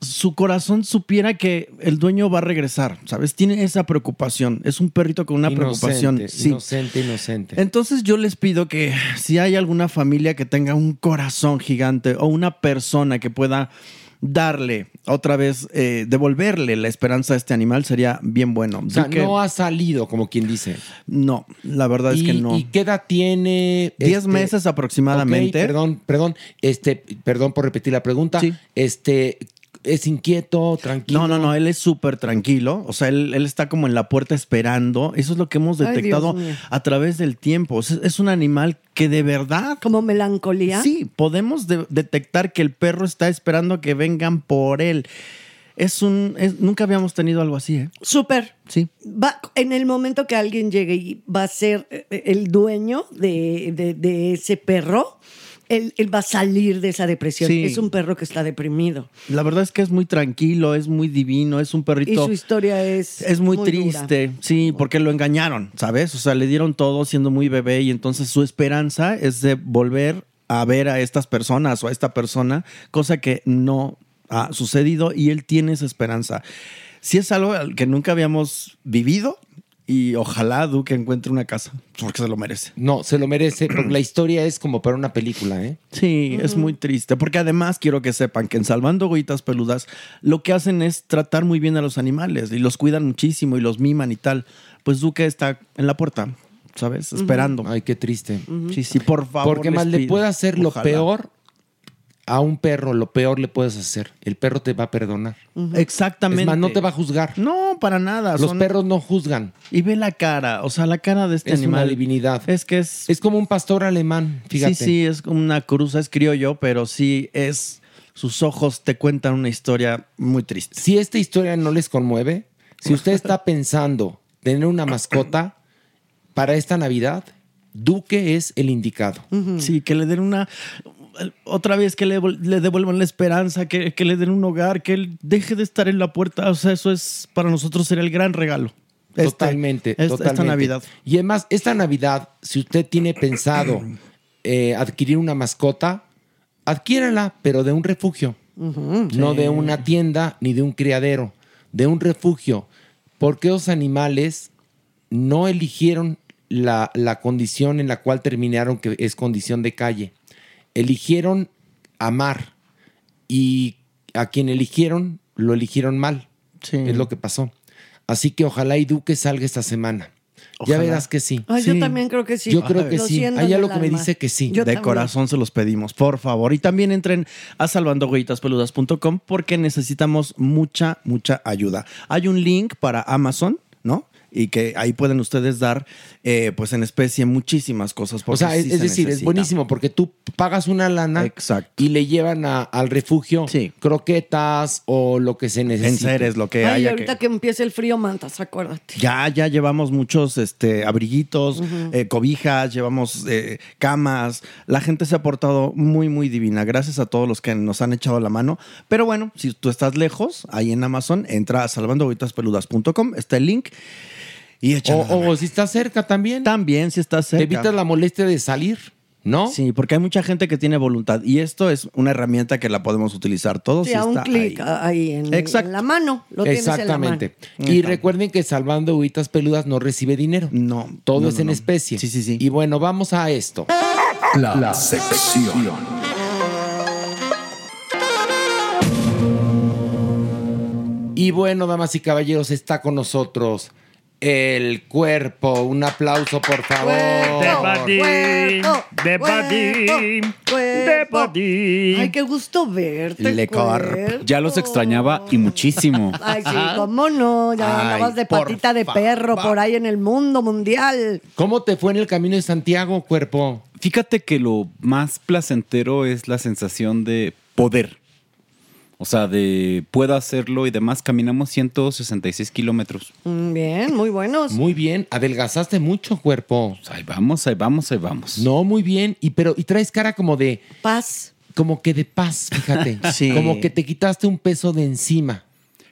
su corazón supiera que el dueño va a regresar, ¿sabes? Tiene esa preocupación. Es un perrito con una preocupación. Inocente, Sí. inocente, inocente. Entonces yo les pido que si hay alguna familia que tenga un corazón gigante o una persona que pueda darle otra vez, eh, devolverle la esperanza a este animal, sería bien bueno. O sea, Duque- no ha salido, como quien dice. No, la verdad es ¿Y, que no. ¿Y qué edad tiene? Diez meses aproximadamente. perdón, perdón, este, perdón por repetir la pregunta. Este, es inquieto, tranquilo. No, no, no, él es súper tranquilo. O sea, él, él está como en la puerta esperando. Eso es lo que hemos detectado a través del tiempo. Es, es un animal que de verdad... Como melancolía. Sí, podemos de- detectar que el perro está esperando a que vengan por él. Es un... es- nunca habíamos tenido algo así, ¿eh? Súper. Sí. Va, en el momento que alguien llegue y va a ser eh, el dueño de, de- de ese perro, él, él va a salir de esa depresión. Sí. Es un perro que está deprimido. La verdad es que es muy tranquilo, es muy divino, es un Y perrito... su historia es. Es muy, triste, sí, porque lo engañaron, ¿sabes? O sea, le dieron todo siendo muy bebé y entonces su esperanza es de volver a ver a estas personas o a esta persona, cosa que no ha sucedido y él tiene esa esperanza. Si es algo al que nunca habíamos vivido y ojalá Duque encuentre una casa, porque se lo merece. No, se lo merece, porque la historia es como para una película, ¿eh? Sí, es muy triste, porque además quiero que sepan que en Salvando Goitas Peludas lo que hacen es tratar muy bien a los animales y los cuidan muchísimo y los miman y tal. Pues Duque está en la puerta, ¿sabes? Esperando. Ay, qué triste. Sí, sí, por favor. Porque más le puede hacer lo peor a un perro, lo peor le puedes hacer. El perro te va a perdonar. Exactamente. Es más, no te va a juzgar. No, para nada. Los son- perros no juzgan. Y ve la cara, o sea, la cara de este Es animal. una divinidad. Es que es. Es como un pastor alemán, fíjate. Sí, sí, es como una cruza, es criollo, pero sí es. Sus ojos te cuentan una historia muy triste. Si esta historia no les conmueve, si usted está pensando tener una mascota para esta Navidad, Duque es el indicado. Sí, que le den una. Otra vez que le, le devuelvan la esperanza, que, que le den un hogar, que él deje de estar en la puerta. O sea, eso es para nosotros sería el gran regalo. Este- totalmente, esta- totalmente. Esta Navidad. Y además, esta Navidad, si usted tiene pensado eh, adquirir una mascota, adquiérala, pero de un refugio. No de una tienda ni de un criadero, de un refugio. Porque los animales no eligieron la, la condición en la cual terminaron, que es condición de calle. Eligieron amar. Y a quien eligieron, lo eligieron mal. Es lo que pasó. Así que ojalá y Duque salga esta semana. Ya Ojalá. verás que sí. Ay, yo también creo que sí. Yo creo que Lo sí. Hay algo que me dice que sí. Yo de también. corazón se los pedimos, por favor. Y también entren a salvandohuellitaspeludas.com porque necesitamos mucha, mucha ayuda. Hay un link para Amazon, ¿no? Y que ahí pueden ustedes dar, eh, pues en especie, muchísimas cosas. O sea, es, sí es se decir, es necesita. buenísimo porque tú pagas una lana y le llevan a- al refugio croquetas o lo que se necesite. Enseres, lo que Ay, haya ahorita que... empiece el frío, mantas, acuérdate. Ya, ya llevamos muchos este, abriguitos, eh, cobijas, llevamos eh, camas. La gente se ha portado muy, muy divina. Gracias a todos los que nos han echado la mano. Pero bueno, si tú estás lejos, ahí en Amazon, entra a salvandohuellitaspeludas.com, está el link. Y la O, si estás cerca también. También, si estás cerca. Te evitas la molestia de salir, ¿no? Sí, porque hay mucha gente que tiene voluntad. Y esto es una herramienta que la podemos utilizar todos. Sí, y a un está clic ahí. ahí en, Exacto. en la mano. Lo Exactamente. en la mano. Y recuerden que Salvando Huitas Peludas no recibe dinero. No. Todo no, es no, en no. especie. Sí, sí, sí. Y bueno, vamos a esto. La, la sección. Y bueno, damas y caballeros, está con nosotros el cuerpo. Un aplauso, por favor. de patín, de patín. Ay, qué gusto verte. Le Corp. Ya los extrañaba y muchísimo. Ay, sí, cómo no, ya Ay, andabas de patita de perro por ahí en el mundo mundial. ¿Cómo te fue en el camino de Santiago, cuerpo? Fíjate que lo más placentero es la sensación de poder. O sea, de puedo hacerlo y demás. Caminamos 166 kilómetros. Mm, Bien, muy buenos. Muy bien, adelgazaste mucho, cuerpo. Ahí vamos, ahí vamos, ahí vamos. No, muy bien. Y pero y traes cara como de paz. Como que de paz, fíjate. Sí. Como que te quitaste un peso de encima.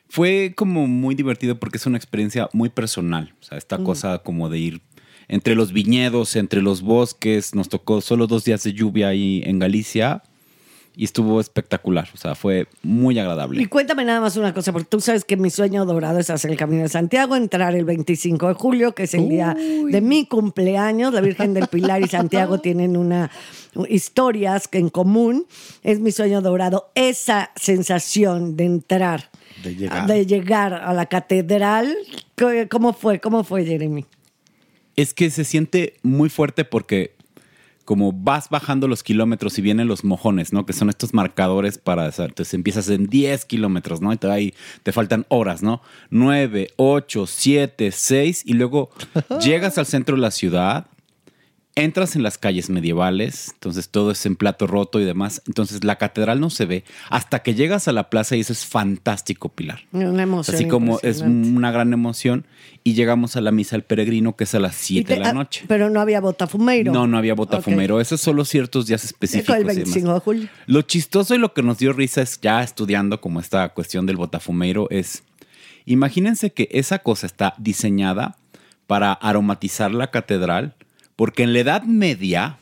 Fue como muy divertido porque es una experiencia muy personal. O sea, esta Mm. cosa como de ir entre los viñedos, entre los bosques. Nos tocó solo dos días de lluvia ahí en Galicia y estuvo espectacular. O sea, fue muy agradable. Y cuéntame nada más una cosa, porque tú sabes que mi sueño dorado es hacer el Camino de Santiago, entrar el 25 de julio, que es el día de mi cumpleaños. La Virgen del Pilar y Santiago tienen una historias que en común. Es mi sueño dorado. Esa sensación de entrar, De llegar. de llegar a la catedral. ¿qué- ¿Cómo fue? ¿Cómo fue, Jeremy? Es que se siente muy fuerte porque como vas bajando los kilómetros y vienen los mojones, ¿no? Que son estos marcadores para... o sea, Entonces empiezas en 10 kilómetros, ¿no? Y te, ahí te faltan horas, ¿no? 9, 8, 7, 6 y luego llegas al centro de la ciudad, entras en las calles medievales, entonces todo es en plato roto y demás. Entonces la catedral no se ve hasta que llegas a la plaza y eso es fantástico, Pilar. Una emoción. Así como es una gran emoción. Y llegamos a la misa del peregrino, que es a las Y 7 de la ah, noche. Pero no había botafumeiro. No, no había botafumero. Eso es solo ciertos días específicos. El y demás. 25 de julio. Lo chistoso y lo que nos dio risa es ya estudiando como esta cuestión del botafumeiro es, imagínense que esa cosa está diseñada para aromatizar la catedral, porque en la Edad Media,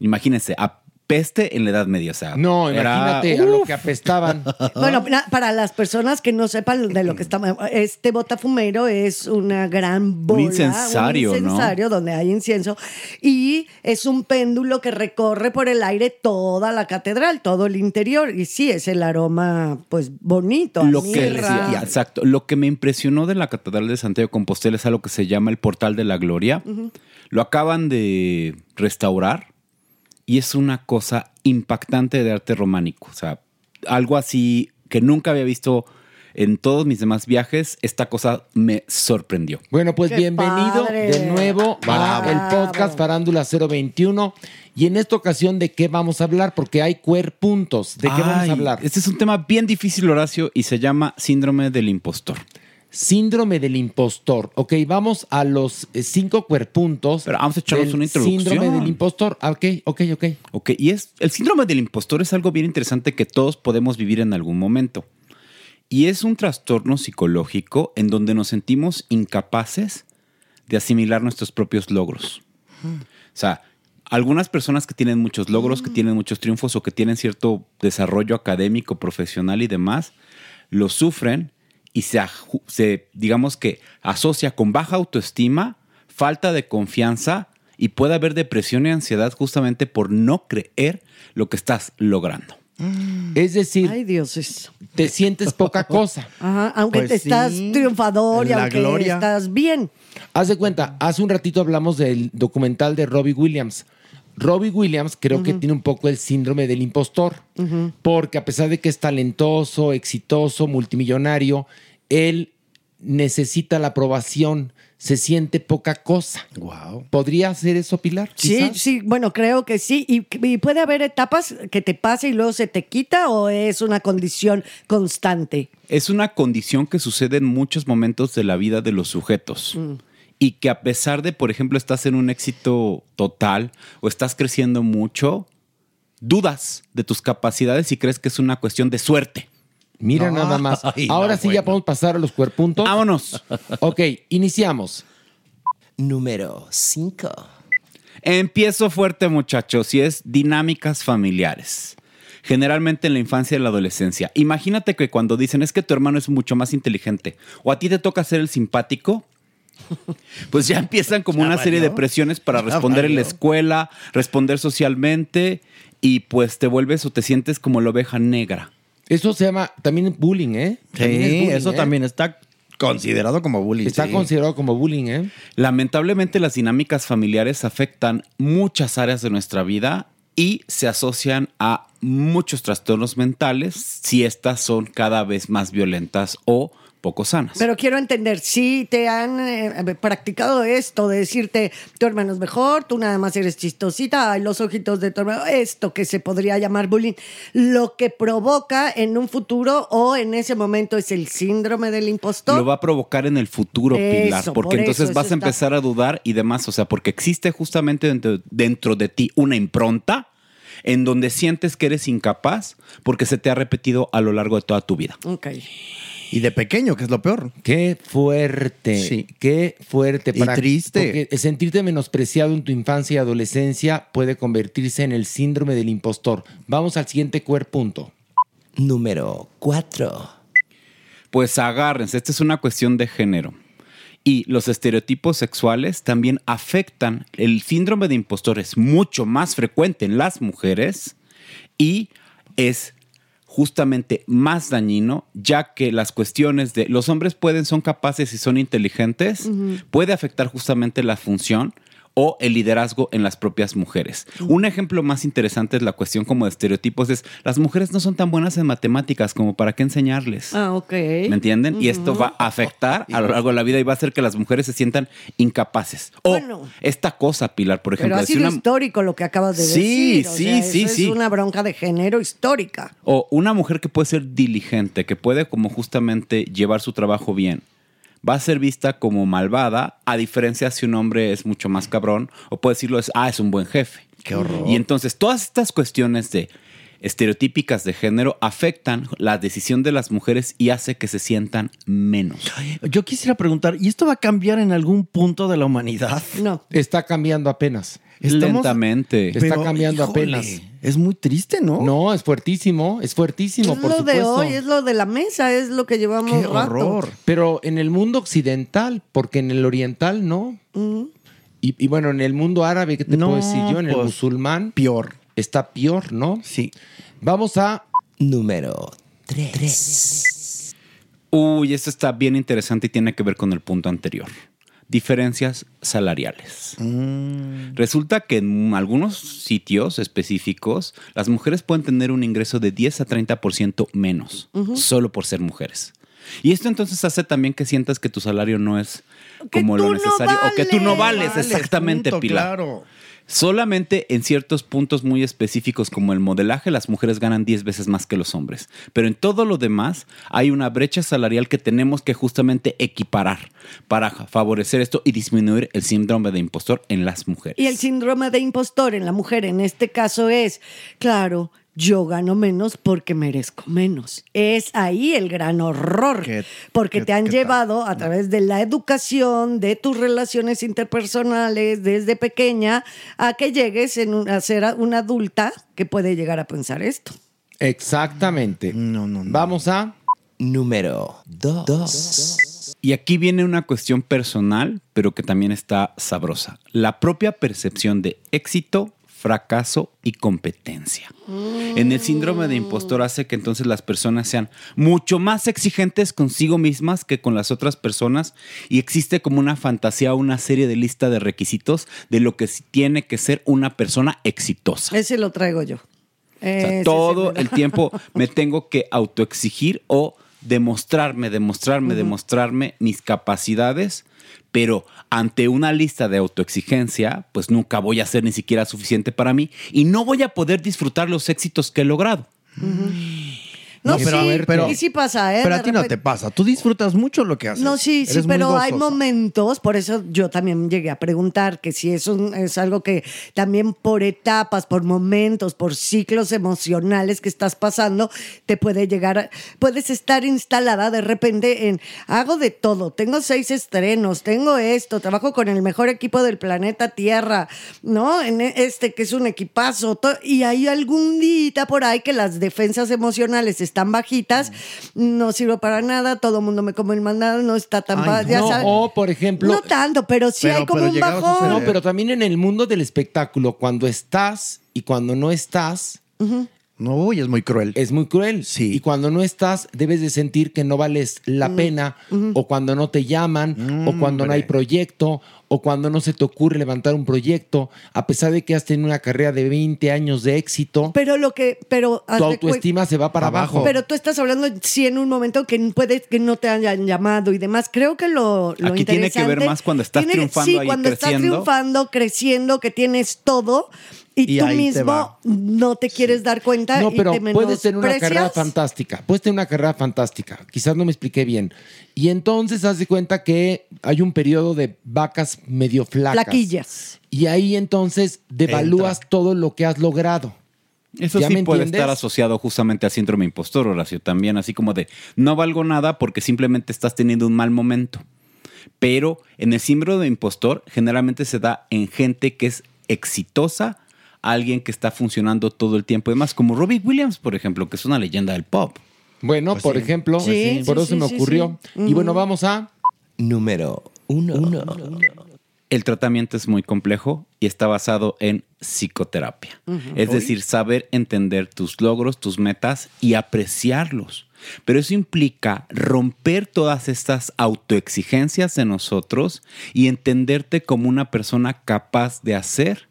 imagínense, apeste en la Edad Media, o sea, No, era- imagínate a lo que apestaban. Bueno, para las personas que no sepan de lo que estamos, este botafumero es una gran bola, incensario, un ¿no? incensario donde hay incienso y es un péndulo que recorre por el aire toda la catedral, todo el interior y sí es el aroma, pues bonito, a Lo que, sí, exacto. Lo que me impresionó de la Catedral de Santiago de Compostela es algo que se llama el Portal de la Gloria. Ujú. Lo acaban de restaurar y es una cosa impactante de arte románico. O sea, algo así que nunca había visto en todos mis demás viajes. Esta cosa me sorprendió. Bueno, pues ¡Qué bienvenido padre! de nuevo Bravo. al podcast Farándula 021. Y en esta ocasión, ¿de qué vamos a hablar? Porque hay cuerpuntos. ¿De qué vamos a hablar? Este es un tema bien difícil, Horacio, y se llama síndrome del impostor. Síndrome del impostor. Ok, vamos a los eh, cinco cuerpuntos. Pero vamos a echarnos una introducción. Síndrome del impostor. Ah, Ok, ok, ok. Ok, y es el síndrome del impostor es algo bien interesante que todos podemos vivir en algún momento. Y es un trastorno psicológico en donde nos sentimos incapaces de asimilar nuestros propios logros. O sea, algunas personas que tienen muchos logros, que tienen muchos triunfos o que tienen cierto desarrollo académico, profesional y demás, lo sufren y se, se, digamos que asocia con baja autoestima, falta de confianza y puede haber depresión y ansiedad justamente por no creer lo que estás logrando. Es decir, Ay, Dios. te sientes poca cosa. Ajá, aunque Pues te estás sí, triunfador y la aunque gloria. estás bien. Haz de cuenta, hace un ratito hablamos del documental de Robbie Williams. Robbie Williams creo que tiene un poco el síndrome del impostor, porque a pesar de que es talentoso, exitoso, multimillonario, él necesita la aprobación, se siente poca cosa. Wow. ¿Podría ser eso, Pilar? Sí, Quizás. sí, bueno, creo que sí. Y, y puede haber etapas que te pase y luego se te quita o es una condición constante. Es una condición que sucede en muchos momentos de la vida de los sujetos. Y que a pesar de, por ejemplo, estás en un éxito total o estás creciendo mucho, dudas de tus capacidades y crees que es una cuestión de suerte. Mira nada más. Ay, Ahora no, sí ya podemos pasar a los cuerpuntos. Vámonos. ok, iniciamos. Número 5. Empiezo fuerte, muchachos, y es dinámicas familiares. Generalmente en la infancia y la adolescencia. Imagínate que cuando dicen es que tu hermano es mucho más inteligente o a ti te toca ser el simpático, pues ya empiezan como Ya una serie de presiones para responder en la escuela, responder socialmente y pues te vuelves o te sientes como la oveja negra. Eso se llama también bullying, ¿eh? Sí, También es bullying, eso ¿eh? también está considerado como bullying. Está sí. considerado como bullying, ¿eh? Lamentablemente las dinámicas familiares afectan muchas áreas de nuestra vida y se asocian a muchos trastornos mentales si estas son cada vez más violentas o poco sanas. Pero quiero entender, si te han eh, practicado esto de decirte, tu hermano es mejor, tú nada más eres chistosita, ay, los ojitos de tu hermano, esto que se podría llamar bullying, lo que provoca en un futuro o en ese momento es el síndrome del impostor. Lo va a provocar en el futuro, Eso, Pilar, porque por entonces eso, vas eso a está- empezar a dudar y demás, o sea, porque existe justamente dentro, dentro de ti una impronta en donde sientes que eres incapaz porque se te ha repetido a lo largo de toda tu vida. Ok. Y de pequeño, que es lo peor. Qué fuerte. Sí. Qué fuerte. Y triste. Porque sentirte menospreciado en tu infancia y adolescencia puede convertirse en el síndrome del impostor. Vamos al siguiente cuer punto. Número 4. Pues agárrense, esta es una cuestión de género. Y los estereotipos sexuales también afectan. El síndrome de impostor es mucho más frecuente en las mujeres y es justamente más dañino, ya que las cuestiones de los hombres pueden, son capaces y son inteligentes, puede afectar justamente la función o el liderazgo en las propias mujeres. Un ejemplo más interesante es la cuestión como de estereotipos es las mujeres no son tan buenas en matemáticas como para qué enseñarles. Ah, ok. ¿Me entienden? Y esto va a afectar a lo largo de la vida y va a hacer que las mujeres se sientan incapaces. O Bueno. esta cosa, Pilar, por Pero ejemplo, ha si sido una- histórico lo que acabas de Sí, decir. o sí, sea, sí, eso sí. Es una bronca de género histórica. O una mujer que puede ser diligente, que puede como justamente llevar su trabajo bien, va a ser vista como malvada, a diferencia si un hombre es mucho más cabrón, o puede decirlo es, ah, es un buen jefe. Qué horror. Y entonces todas estas cuestiones de estereotípicas de género afectan la decisión de las mujeres y hace que se sientan menos. Yo quisiera preguntar, ¿y esto va a cambiar en algún punto de la humanidad? No. Está cambiando apenas. Estamos- Lentamente. Está cambiando híjole, apenas. Es muy triste, ¿no? No, es fuertísimo, es fuertísimo, es por lo de hoy, es lo de la mesa, es lo que llevamos rato. Pero en el mundo occidental, porque en el oriental no. Y, y bueno, en el mundo árabe, ¿qué te No, puedo decir yo? En el pues, musulmán. Peor. Está peor, ¿no? Sí. Vamos a. Número 3. Uy, esto está bien interesante y tiene que ver con el punto anterior. Diferencias salariales. Resulta que en algunos sitios específicos las mujeres pueden tener un ingreso de 10 a 30% menos, solo por ser mujeres. Y esto entonces hace también que sientas que tu salario no es como lo no necesario o que tú no vales, Vales, exactamente, punto, Pilar. claro. Solamente en ciertos puntos muy específicos como el modelaje las mujeres ganan 10 veces más que los hombres. Pero en todo lo demás hay una brecha salarial que tenemos que justamente equiparar para favorecer esto y disminuir el síndrome de impostor en las mujeres. Y el síndrome de impostor en la mujer en este caso es, claro, yo gano menos porque merezco menos. Es ahí el gran horror, porque te han llevado a través de la educación, de tus relaciones interpersonales desde pequeña, a que llegues en un- a ser una adulta que puede llegar a pensar esto. Exactamente. No, no, no. Vamos a. Número 2. Y aquí viene una cuestión personal, pero que también está sabrosa. La propia percepción de éxito, fracaso y competencia. En el síndrome de impostor hace que entonces las personas sean mucho más exigentes consigo mismas que con las otras personas y existe como una fantasía, una serie de lista de requisitos de lo que tiene que ser una persona exitosa. Ese lo traigo yo. O sea, Ese sí todo el tiempo me tengo que autoexigir o demostrarme, demostrarme, demostrarme mis capacidades, pero ante una lista de autoexigencia, pues nunca voy a ser ni siquiera suficiente para mí y no voy a poder disfrutar los éxitos que he logrado. No, No, pero- sí, pero- y sí pasa, ¿eh? Pero a ti no te pasa. Tú disfrutas mucho lo que haces. No, sí, sí, Eres pero hay momentos, por eso yo también llegué a preguntar que si es, un, es algo que también por etapas, por momentos, por ciclos emocionales que estás pasando, te puede llegar, a- puedes estar instalada de repente en, hago de todo, tengo seis estrenos, tengo esto, trabajo con el mejor equipo del planeta Tierra, ¿no? En e- este que es un equipazo, y hay algún día por ahí que las defensas emocionales están bajitas, no sirvo para nada, todo el mundo me come el mandado, no está tan Ay, ba- ya no, sabes. o, por ejemplo. No tanto, pero sí hay como un bajón. No, pero también en el mundo del espectáculo, cuando estás y cuando no estás, No, y es muy cruel. Es muy cruel. Sí. Y cuando no estás, debes de sentir que no vales la Mm. pena, o cuando no te llaman, o cuando no hay proyecto, o cuando no se te ocurre levantar un proyecto, a pesar de que has tenido una carrera de 20 años de éxito, Pero lo que, pero tu autoestima se va para abajo. Pero tú estás hablando sí en un momento que puede que no te hayan llamado y demás. Creo que lo, lo Aquí tiene que ver interesante- más cuando estás tiene- triunfando sí, ahí, cuando estás creciendo. triunfando, creciendo, que tienes todo y, Y tú ahí te mismo va. no te quieres dar cuenta No, y pero te puedes tener una carrera fantástica. Puedes tener una carrera fantástica. Quizás no me expliqué bien. Y entonces haz de cuenta que hay un periodo de vacas medio flacas. Flaquillas. Y ahí entonces devalúas todo lo que has logrado. Eso ¿Ya sí puede entiendes? estar asociado justamente a síndrome impostor, Horacio, también así como de no valgo nada porque simplemente estás teniendo un mal momento. Pero en el síndrome de impostor generalmente se da en gente que es exitosa, alguien que está funcionando todo el tiempo. Además, como Robbie Williams, por ejemplo, que es una leyenda del pop. Bueno, Pues por sí. ejemplo, Sí, por sí, eso sí, me ocurrió. sí. Y bueno, vamos a... Número uno. El tratamiento es muy complejo y está basado en psicoterapia. Es decir, saber entender tus logros, tus metas y apreciarlos. Pero eso implica romper todas estas autoexigencias de nosotros y entenderte como una persona capaz de hacer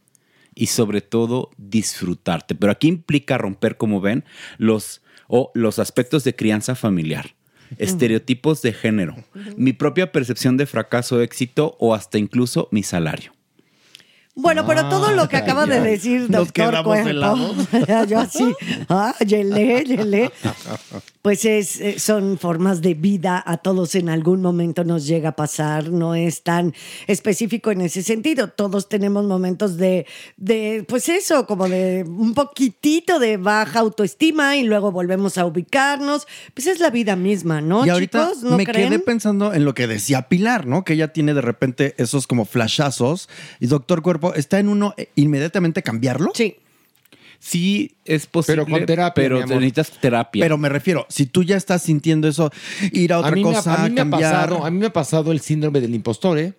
y sobre todo disfrutarte. Pero aquí implica romper, como ven, los, o los aspectos de crianza familiar, estereotipos de género, mi propia percepción de fracaso, éxito o hasta incluso mi salario. Bueno, pero todo lo que Ay, acaba de decir Nos doctor quedamos Cuerpo, yo así, ah, yele, yele. Pues es, eh, son formas de vida, a todos en algún momento nos llega a pasar, no es tan específico en ese sentido. Todos tenemos momentos de, de, pues eso, como de un poquitito de baja autoestima y luego volvemos a ubicarnos. Pues es la vida misma, ¿no, y ahorita chicos? ¿No me creen? quedé pensando en lo que decía Pilar, ¿no? Que ella tiene de repente esos como flashazos. Y doctor Cuerpo, ¿está en uno inmediatamente cambiarlo? Sí. Sí, es posible. Pero con terapia, Pero mi amor. necesitas terapia. Pero me refiero, si tú ya estás sintiendo eso, ir a otra mí, cosa, me, ha- a mí me ha cambiar. pasado, a mí me ha pasado el síndrome del impostor, ¿eh?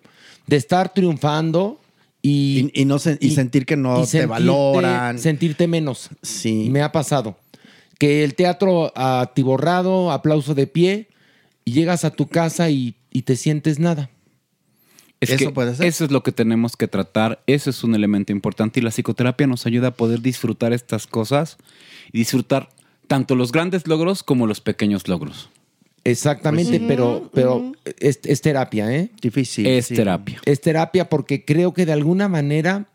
De estar triunfando y... Y, no y sentir que no te valoran. Sentirte menos. Sí. Me ha pasado. Que el teatro atiborrado, aplauso de pie, y llegas a tu casa y, y te sientes nada. Es Eso que puede ser. Eso es lo que tenemos que tratar. Eso es un elemento importante y la psicoterapia nos ayuda a poder disfrutar estas cosas y disfrutar tanto los grandes logros como los pequeños logros. Exactamente, Pues pero es, es terapia, ¿eh? Difícil. Es terapia. Es terapia porque creo que de alguna manera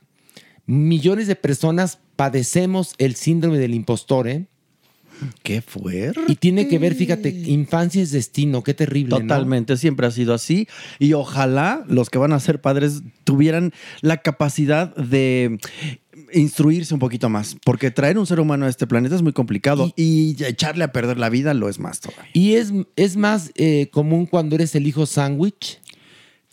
millones de personas padecemos el síndrome del impostor, ¿eh? Qué fuerte. Y tiene que ver, fíjate, infancia es destino, qué terrible. ¿no? Totalmente, siempre ha sido así. Y ojalá los que van a ser padres tuvieran la capacidad de instruirse un poquito más, porque traer un ser humano a este planeta es muy complicado y, echarle a perder la vida lo es más todavía. Y es, es más eh, común cuando eres el hijo sándwich.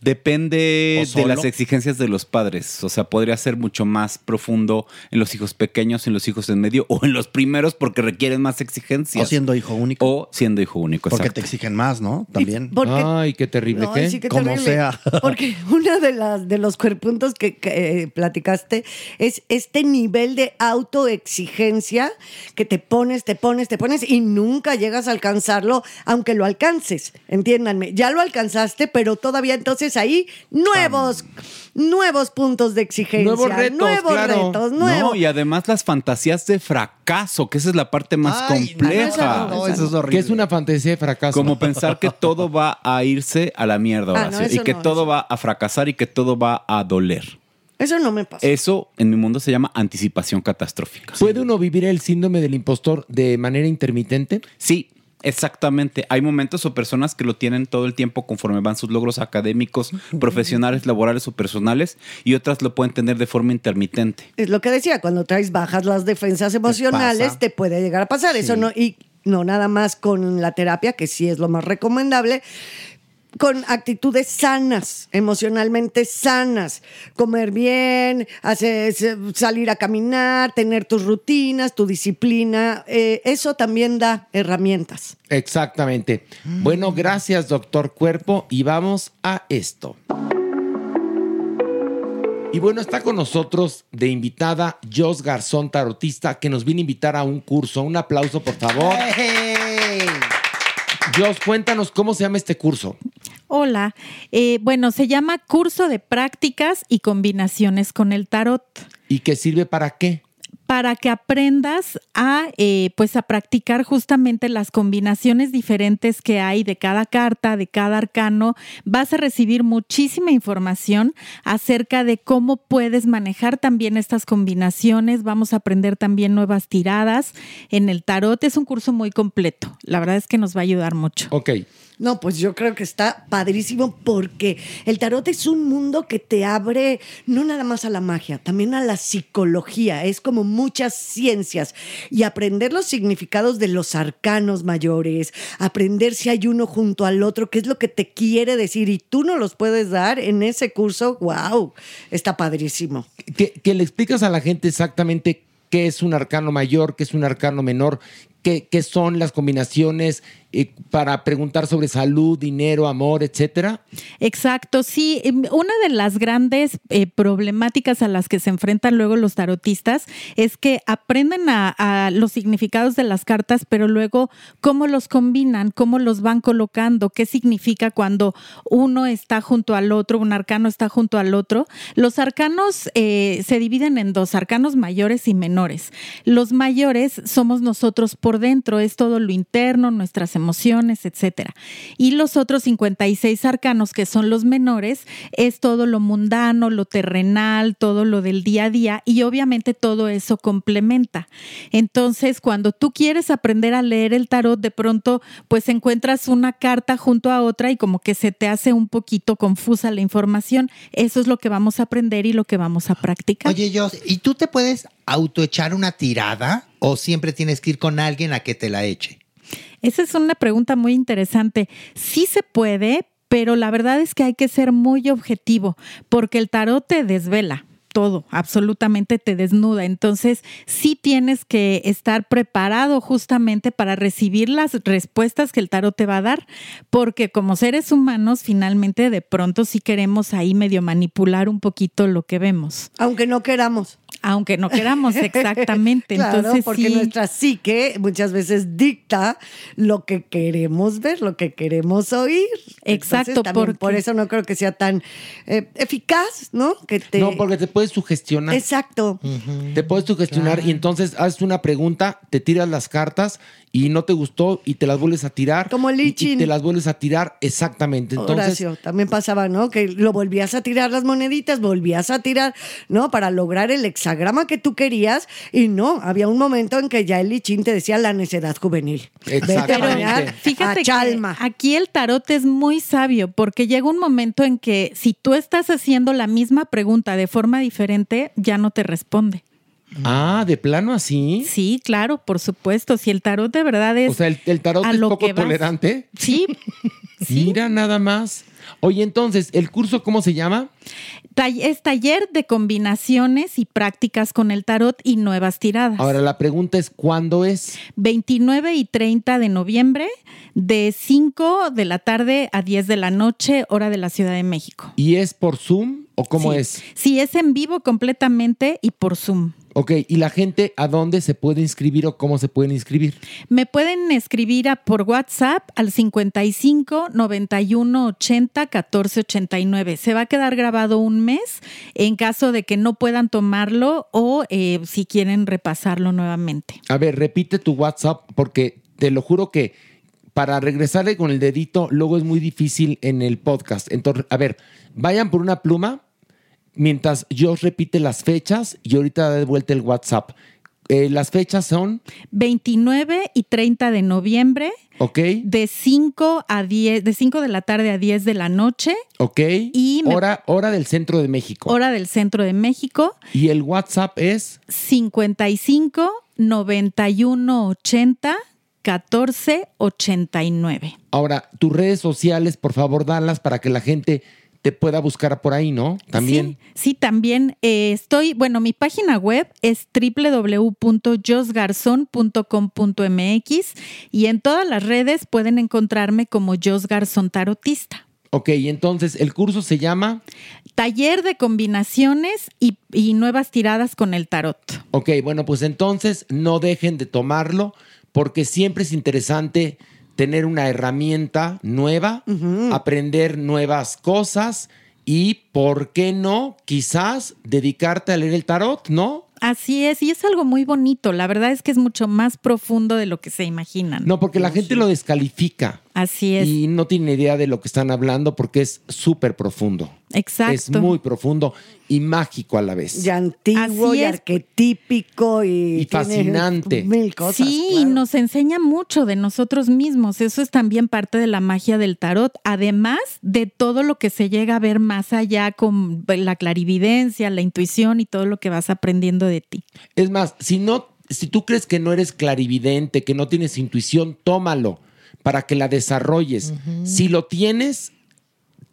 Depende ¿O de las exigencias de los padres. O sea, podría ser mucho más profundo en los hijos pequeños, en los hijos en medio o en los primeros porque requieren más exigencias. O siendo hijo único. O siendo hijo único. Porque exacto. te exigen más, ¿no? También. porque- Ay, qué terrible. No, ¿qué? sí, qué Como terrible. sea. Porque uno de, las, de los cuerpuntos que, que, eh, platicaste es este nivel de autoexigencia que te pones, te pones, te pones y nunca llegas a alcanzarlo, aunque lo alcances. Entiéndanme, ya lo alcanzaste, pero todavía entonces ahí nuevos, nuevos puntos de exigencia. Nuevos retos, nuevos claro. retos, nuevos. No, y además las fantasías de fracaso, que esa es la parte más compleja. Que es una fantasía de fracaso. Como pensar que todo va a irse a la mierda, Ah, no, Horacio, eso y que no, todo va a fracasar y que todo va a doler. Eso no me pasa. Eso en mi mundo se llama anticipación catastrófica. ¿Puede uno vivir el síndrome del impostor de manera intermitente? Sí, exactamente. Hay momentos o personas que lo tienen todo el tiempo conforme van sus logros académicos, profesionales, laborales o personales, y otras lo pueden tener de forma intermitente. Es lo que decía, cuando traes bajas las defensas emocionales, te puede llegar a pasar. Eso no, y no nada más con la terapia, que sí es lo más recomendable, con actitudes sanas, emocionalmente sanas, comer bien, hacer, salir a caminar, tener tus rutinas, tu disciplina, eh, eso también da herramientas. Exactamente. Bueno, gracias, doctor Cuerpo. Y vamos a esto. Y bueno, está con nosotros de invitada Jos Garzón, tarotista, que nos viene a invitar a un curso. Un aplauso, por favor. Jos, cuéntanos cómo se llama este curso. Hola, Eh, bueno, se llama Curso de Prácticas y Combinaciones con el Tarot. ¿Y qué sirve para qué? Para que aprendas a eh, pues a practicar justamente las combinaciones diferentes que hay de cada carta, de cada arcano. Vas a recibir muchísima información acerca de cómo puedes manejar también estas combinaciones. Vamos a aprender también nuevas tiradas en el tarot. Es un curso muy completo. La verdad es que nos va a ayudar mucho. Ok. No, pues yo creo que está padrísimo porque el tarot es un mundo que te abre no nada más a la magia, también a la psicología. Es como muchas ciencias y aprender los significados de los arcanos mayores, aprender si hay uno junto al otro, qué es lo que te quiere decir y tú no los puedes dar en ese curso. ¡Wow! Está padrísimo. Que, le explicas a la gente exactamente qué es un arcano mayor, qué es un arcano menor, qué son las combinaciones eh, para preguntar sobre salud, dinero, amor, etcétera. Exacto, sí. Em, Una de las grandes eh, problemáticas a las que se enfrentan luego los tarotistas es que aprenden a, los significados de las cartas, pero luego cómo los combinan, cómo los van colocando, qué significa cuando uno está junto al otro, un arcano está junto al otro. Los arcanos eh, se dividen en dos, arcanos mayores y menores. Los mayores somos nosotros por dentro, es todo lo interno, nuestras emociones, etcétera. Y los otros 56 arcanos, que son los menores, es todo lo mundano, lo terrenal, todo lo del día a día y obviamente todo eso complementa. Entonces, cuando tú quieres aprender a leer el tarot, de pronto pues encuentras una carta junto a otra y como que se te hace un poquito confusa la información. Eso es lo que vamos a aprender y lo que vamos a practicar. Oye, Jos, ¿y tú te puedes autoechar una tirada o siempre tienes que ir con alguien a que te la eche? Esa es una pregunta muy interesante. Sí se puede, pero la verdad es que hay que ser muy objetivo, porque el tarot te desvela todo, absolutamente te desnuda. Entonces, sí tienes que estar preparado justamente para recibir las respuestas que el tarot te va a dar, porque como seres humanos, finalmente de pronto sí queremos ahí medio manipular un poquito lo que vemos. Aunque no queramos. Aunque no queramos, exactamente. claro, Entonces, porque sí. nuestra psique muchas veces dicta lo que queremos ver, lo que queremos oír. Exacto, Entonces, porque- por eso no creo que sea tan eh, eficaz, ¿no? Que te... No, porque te puedes sugestionar. Exacto. Te puedes sugestionar y entonces haces una pregunta, te tiras las cartas y no te gustó y te las vuelves a tirar. Como y, y te las vuelves a tirar exactamente. Entonces, Horacio, también pasaba, ¿no? Que lo volvías a tirar las moneditas, volvías a tirar, ¿no? Para lograr el hexagrama que tú querías y no, había un momento en que ya el lichín te decía la necedad juvenil. Bañar Fíjate a Chalma. que aquí el tarot es muy sabio porque llega un momento en que si tú estás haciendo la misma pregunta de forma diferente, ya no te responde. Ah, de plano así. Sí, claro, por supuesto. Si el tarot de verdad es. O sea, el, el tarot a es lo poco que tolerante. Sí. Mira nada más. Oye, entonces, ¿el curso cómo se llama? Es taller de combinaciones y prácticas con el tarot y nuevas tiradas. Ahora la pregunta es ¿cuándo es? 29 y 30 de noviembre, de 5 de la tarde a 10 de la noche, hora de la Ciudad de México. ¿Y es por Zoom o cómo Sí. es? Sí, es en vivo completamente y por Zoom. Ok, ¿y la gente a dónde se puede inscribir o cómo se pueden inscribir? Me pueden escribir a- por WhatsApp al 55 91 80 14 89. Se va a quedar grabado un mes en caso de que no puedan tomarlo o eh, si quieren repasarlo nuevamente. A ver, repite tu WhatsApp porque te lo juro que para regresarle con el dedito luego es muy difícil en el podcast. Entonces, a ver, vayan por una pluma mientras yo os repite las fechas y ahorita da de vuelta el WhatsApp. Eh, las fechas son, 29 y 30 de noviembre ¿ok? de 5 a 10, de 5 de la tarde a 10 de la noche, ¿Ok? Y me- hora, hora del centro de México. hora del centro de México, Y el WhatsApp es 55 91 80 14 89. Ahora, tus redes sociales, por favor, dalas para que la gente te pueda buscar por ahí, ¿no? También. Sí, sí, también eh, estoy, bueno, mi página web es www.josgarzón.com.mx y en todas las redes pueden encontrarme como Jos Garzón Tarotista. Ok, y entonces el curso se llama taller de combinaciones y, y nuevas tiradas con el tarot. Ok, bueno, pues entonces no dejen de tomarlo porque siempre es interesante tener una herramienta nueva, aprender nuevas cosas y, ¿por qué no? Quizás dedicarte a leer el tarot, ¿no? Así es, y es algo muy bonito. La verdad es que es mucho más profundo de lo que se imaginan. No, porque la gente lo descalifica. Así es. Y no tiene idea de lo que están hablando porque es súper profundo. Exacto. Es muy profundo y mágico a la vez. Y antiguo Así y es. arquetípico y, Y fascinante. Mil cosas. Sí, y nos enseña mucho de nosotros mismos. Eso es también parte de la magia del tarot. Además de todo lo que se llega a ver más allá con la clarividencia, la intuición y todo lo que vas aprendiendo de ti. Es más, si no, si tú crees que no eres clarividente, que no tienes intuición, tómalo para que la desarrolles. Si lo tienes,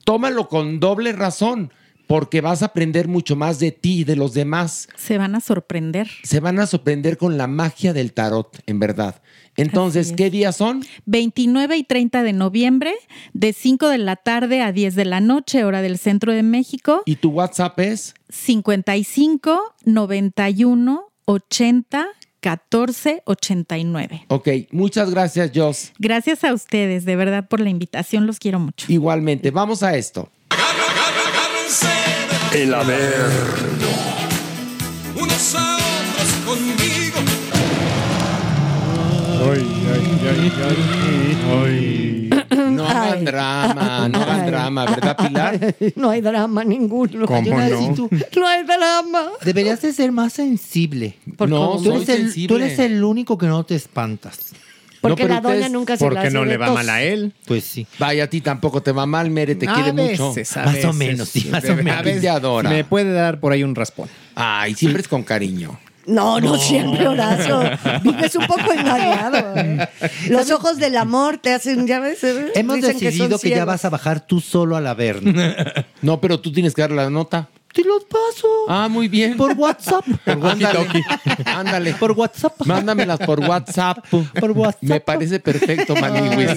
tómalo con doble razón, porque vas a aprender mucho más de ti y de los demás. Se van a sorprender. Se van a sorprender con la magia del tarot, en verdad. Entonces. ¿qué días son? 29 y 30 de noviembre, de 5 de la tarde a 10 de la noche, hora del centro de México. ¿Y tu WhatsApp es? 55 91 80 14 89. Ok, muchas gracias, Jos. Gracias a ustedes, de verdad, por la invitación. Los quiero mucho. Igualmente, vamos a esto. El Averno. Unos a otros conmigo. No hagan drama, no hagan drama, ¿verdad, Pilar? No hay drama ninguno. ¿Cómo Yo no? necesito- No hay drama. Deberías de ser más sensible. ¿Por no, tú eres, el, sensible. tú eres el único que no te espantas. Porque No, la doña nunca se la Porque no le va mal a él. Pues sí. Vaya, a ti tampoco te va mal, Mere, te A quiere mucho. veces, a Más o veces. menos, sí, más o A menos. veces Te adora. Me puede dar por ahí un raspón. Ay, siempre es con cariño. No, no, siempre, Horacio. Vives un poco engañado. ¿eh? Los ojos del amor te hacen, ya ves. eh, Hemos dicen que decidido son que, ya vas a bajar tú solo al Averno. No, pero tú tienes que dar la nota. Te los paso. Ah, muy bien. Por WhatsApp. Ándale, ándale. Por WhatsApp. Mándamelas por WhatsApp. Por WhatsApp. Me parece perfecto, Maniwis.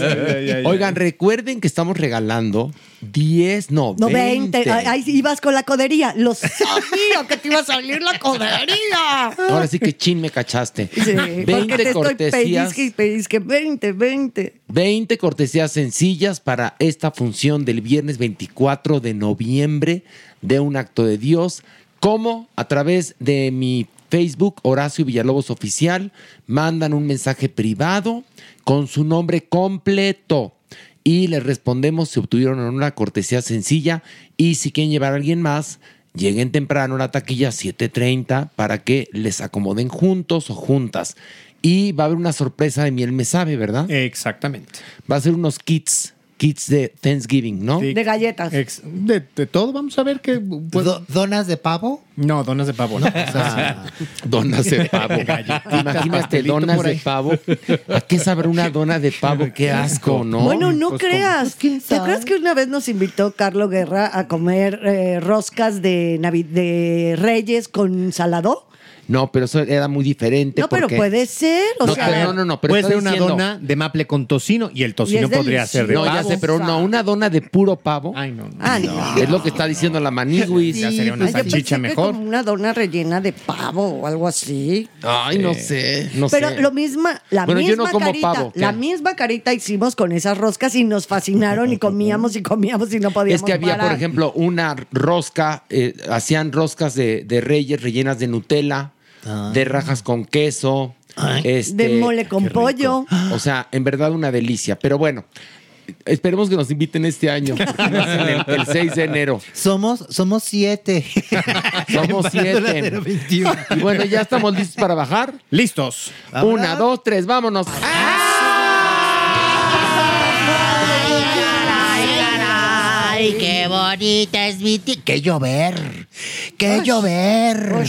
Oigan, recuerden que estamos regalando 10, no, No, 20. 20. Ay, Ahí ibas con la codería. Lo sabía que te iba a salir la codería. Ahora sí que chin me cachaste. Sí, porque 20 te estoy cortesías. pellizque y pellizque. 20, 20. 20 cortesías sencillas para esta función del viernes 24 de noviembre de un acto de Dios. Como a través de mi Facebook, Horacio Villalobos Oficial, mandan un mensaje privado con su nombre completo y les respondemos si obtuvieron una cortesía sencilla y si quieren llevar a alguien más, lleguen temprano a la taquilla 7.30 para que les acomoden juntos o juntas. Y va a haber una sorpresa de miel me sabe, ¿verdad? Exactamente. Va a ser unos kits, kits de Thanksgiving, ¿no? De galletas. Ex- de, de todo, vamos a ver qué. pues- Do- ¿Donas de pavo? no, donas de pavo. No. Ah. Donas de pavo. Imagínate, pastelito donas por de ahí. pavo. ¿A qué sabrá una dona de pavo? Qué asco, ¿no? Bueno, no Pues, creas. ¿Te acuerdas que una vez nos invitó Carlos Guerra a comer eh, roscas de, Navi- de Reyes con salado? No, pero eso era muy diferente. No, pero porque- puede ser. O No, sea, pero no, no, no, pero Puede ser una diciendo- dona de maple con tocino y el tocino es podría ser de No, ya pavo. sé, pero no, una dona de puro pavo. Ay, no, no. Ah, no. Es lo que está diciendo la maniguis. Ya sería una Ay, yo pensé salchicha que mejor. como una dona rellena de pavo o algo así. Ay, no sé, no Pero sé. lo misma, la Bueno, yo misma no como carita, pavo, la misma carita hicimos con esas roscas y nos fascinaron y comíamos y comíamos y no podíamos Es que había, por parar. ejemplo, una rosca, eh, hacían roscas de, de reyes rellenas de Nutella, de rajas con queso, este, de mole con pollo. o sea, en verdad una delicia. Pero bueno, esperemos que nos inviten este año, el, el 6 de enero. Somos, somos siete. Somos siete. Y bueno, ya estamos listos para bajar. Listos. Una, dos, tres, vámonos. Ay, qué bonita es mi tía. ¡Qué llover! ¡Qué llover!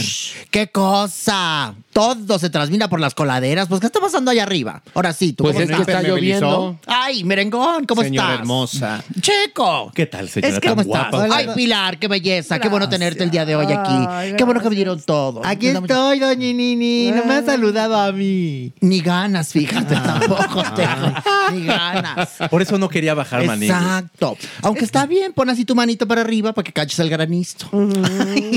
¡Qué cosa! Todo se transmina por las coladeras. Pues, ¿qué está pasando allá arriba? Ahora sí, tú Pues cómo es que estás? está lloviendo. Ay, merengón, ¿cómo Señora estás? hermosa. Checo. ¿Qué tal, señora? Es que, tan ¿cómo estás? guapa? Ay, Pilar, qué belleza. Qué bueno tenerte el día de hoy aquí. Ay, qué bueno que vinieron todos. Aquí estoy, doña Nini. No me ha saludado a mí. Ni ganas, fíjate, tampoco tengo. Ni ganas. Por eso no quería bajar, maní. Exacto. Aunque está bien, pon así tu manito para arriba para que caches el granizo.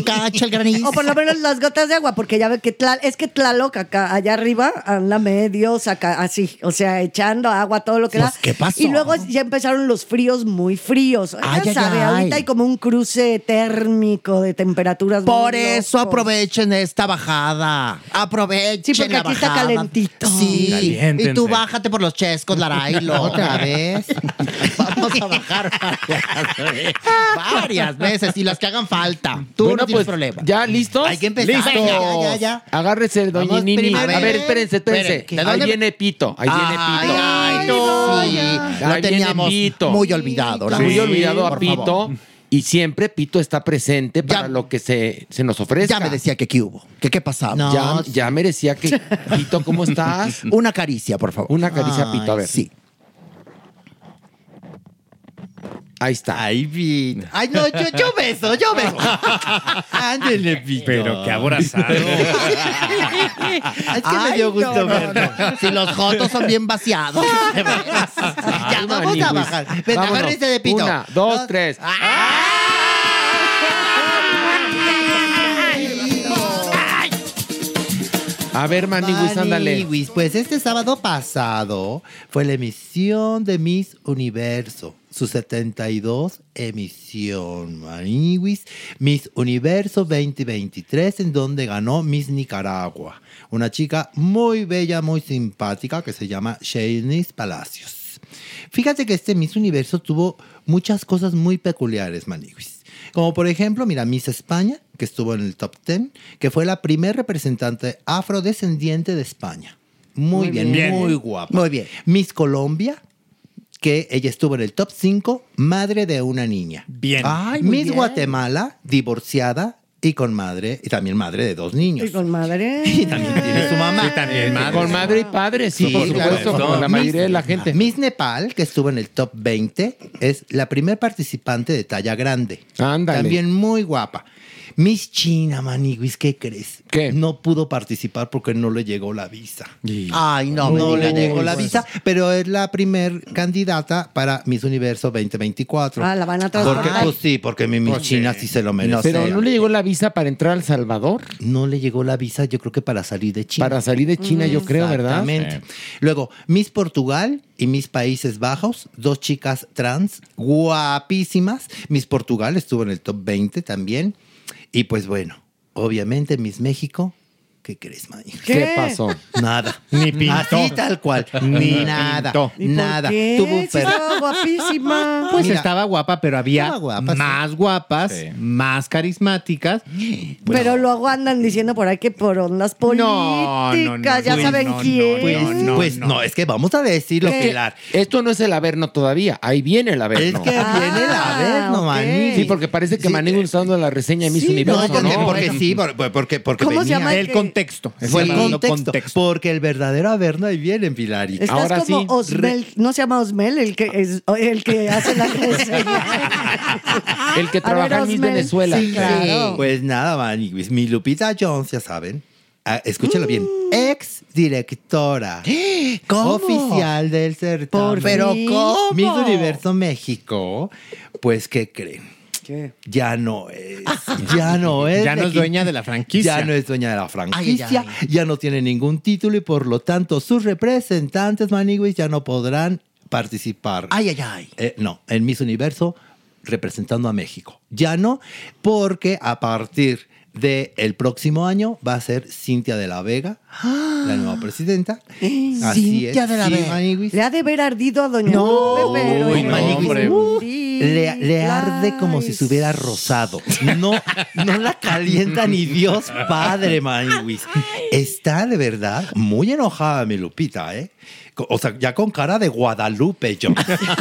Cacha el granizo. O por lo menos las gotas de agua, porque ya ve que es que Tlaloc acá, allá arriba, anda medio, saca así, o sea, echando agua, todo lo que Pues, da. ¿qué pasó? Y luego ya empezaron los fríos muy fríos. Ay, ya ay, sabe, ay. ahorita hay como un cruce térmico de temperaturas. Por muy eso locos. aprovechen esta bajada. Aprovechen Sí, porque la aquí está calentito. Sí. Y tú bájate por los chescos, Larailo. Otra vez. Vamos a bajar varias veces. Varias veces. Y las que hagan falta. Tú Bueno, no tienes pues, problema. ¿Ya listos? Hay que empezar. ¡Listo! Ya, ya, ya, ya. Agárrese, Nini. primero. A ver, espérense, espérense. Esperen, ¿de Ahí dónde- viene Pito. Ahí viene Pito. ay, no, sí. Lo Ahí viene teníamos Pito. muy olvidado. la Muy olvidado a Pito. favor. Y siempre Pito está presente para lo que se, se nos ofrezca. Ya me decía que qué hubo. Que qué pasaba. ya, ya merecía que. Pito, ¿cómo estás? Una caricia, por favor. Una caricia a Pito, a ver. Sí. Ahí está. Ay, Pito. Ay, no, yo, yo beso, yo beso. Ándele, Pito. Pero qué abrazado. Es que me dio gusto verlo. Si los jotos son bien vaciados. ya, Ay, vamos a bajar. Ven, Vámonos. agárrense de pito. Una, dos, tres. A ver, Maniguis, ándale. Pues este sábado pasado fue la emisión de Miss Universo, su 72 emisión, Maniguis, Miss Universo 2023, en donde ganó Miss Nicaragua, una chica muy bella, muy simpática que se llama Shanice Palacios. Fíjate que este Miss Universo tuvo muchas cosas muy peculiares, Maniguis. Como por ejemplo, mira, Miss España, que estuvo en el top 10, que fue la primer representante afrodescendiente de España. Muy, Muy bien, bien. muy guapa. Muy bien. Miss Colombia, que ella estuvo en el top 5, madre de una niña. Bien. Ay, muy Miss bien. Guatemala, divorciada y con madre, y también madre de dos niños. Y con madre. Y también tiene su mamá. Sí, también, madre. Con madre y padre, sí, Sí, por supuesto, claro. como la mayoría de la gente. Miss Nepal, que estuvo en el top 20, es la primer participante de talla grande. Ándale. También muy guapa. Miss China, Maniguis, ¿qué crees? ¿Qué? No pudo participar porque no le llegó la visa. Ay, no, No le llegó la visa, pero es la primer candidata para Miss Universo 2024. Ah, la van a Porque, transportar. pues sí, porque mi Miss Pues China sí. sí se lo merece. Pero no le llegó la visa para entrar a El Salvador. No le llegó la visa, yo creo que para salir de China. Para salir de China, yo creo, ¿verdad? Exactamente. Luego, Miss Portugal y Miss Países Bajos, dos chicas trans guapísimas. Miss Portugal estuvo en el top 20 también. Y pues bueno, obviamente Miss México, ¿qué crees, Mani? ¿Qué, pasó? Nada. Ni pintó. Así tal cual. Ni nada. pintó. ¿Y por Nada. qué? Tuvo un Sí, per- estaba guapísima. Pues Mira, estaba guapa, pero había guapa, sí. más guapas, Sí. más carismáticas. Pero luego andan diciendo por ahí que por ondas políticas, No, no, no, ya pues saben quién. Pues No, no, no, pues no. no, es que vamos a decirlo, ¿Qué? Pilar. Esto no es el Averno todavía. Ahí viene el Es Averno. que viene la vez, no, ok. Mani. Sí, porque parece que Sí, Manigo está dando la reseña de Miss Sí, Universo, No, porque, ¿no? porque sí, por- por- porque, porque ¿Cómo se venía. llama El que- contexto. Fue el hablando contexto, Porque el verdadero Averno ahí viene, Pilar. Y- Estás Ahora como sí. Osmel, no se llama Osmel, el que es el que hace la. El que trabaja ver, en Miss. Venezuela. Sí, claro. Pues nada, pues, mi Lupita Jones, ya saben. ah, escúchalo bien. Ex directora. ¿Cómo? Oficial del certamen. Por Pero. ¿cómo? Miss Universo México. Pues, ¿qué creen? ¿Qué? Ya no es. Ya no es. Ya no es dueña de la franquicia. Ya no es dueña de la franquicia, Ay, ay, ya no tiene ningún título y por lo tanto sus representantes, Maniguis, ya no podrán participar. Ay, ay, ay. Eh, no, en Miss Universo representando a México. Ya no, porque a partir del el próximo año va a ser Cintia de la Vega, la nueva presidenta. Así Cintia es. de la Sí, Vega. Maniguis. Le ha de haber ardido a Doña No, Lupe, pero uy, no, hombre. le, le arde como si se hubiera rosado. No, no la calienta ni Dios Padre, Maniwis. Está de verdad muy enojada mi Lupita, ¿eh? O sea, ya con cara de Guadalupe, yo.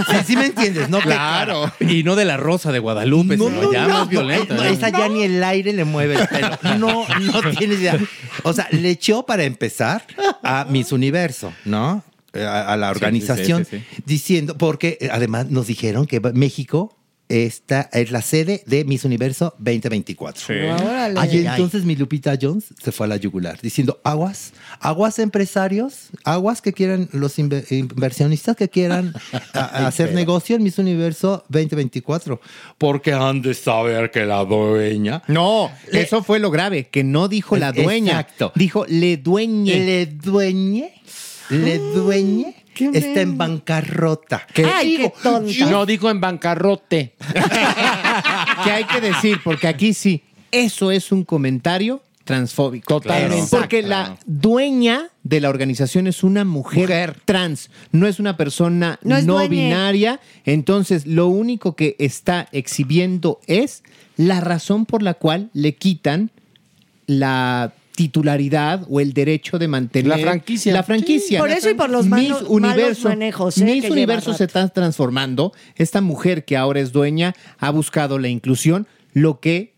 Sí, sí me entiendes, ¿no? ¿Qué Claro. Y no de la rosa de Guadalupe, No, sino no, ya no, más violenta. no, ¿no? esa ya ni el aire le mueve el pelo. No, no tienes idea. O sea, le echó para empezar a Miss Universo, ¿no? A, a la sí, organización, sí, sí, diciendo, porque eh, además nos dijeron que México esta es la sede de Miss Universo 2024. Órale. Ay, Ay, ay. entonces mi Lupita Jones se fue a la yugular diciendo, aguas, aguas empresarios, aguas que quieran los inve- inversionistas que quieran a- a hacer negocio en Miss Universo 2024, porque han de saber que la dueña... No, eso fue lo grave, que no dijo la dueña. Exacto. Dijo le dueñe. Le dueñe, le dueñe, está en bancarrota. Ay, qué tonta. No dijo en bancarrote. que hay que decir, porque aquí sí, eso es un comentario transfóbico. Totalmente. Porque la dueña de la organización es una mujer, trans, no es una persona No no, binaria. Entonces, lo único que está exhibiendo es la razón por la cual le quitan la titularidad o el derecho de mantener La franquicia. La franquicia. Sí, por eso y por los Miss malos- Universo. malos manejos, ¿eh? Miss Universo se está transformando. Esta mujer que ahora es dueña ha buscado la inclusión, lo que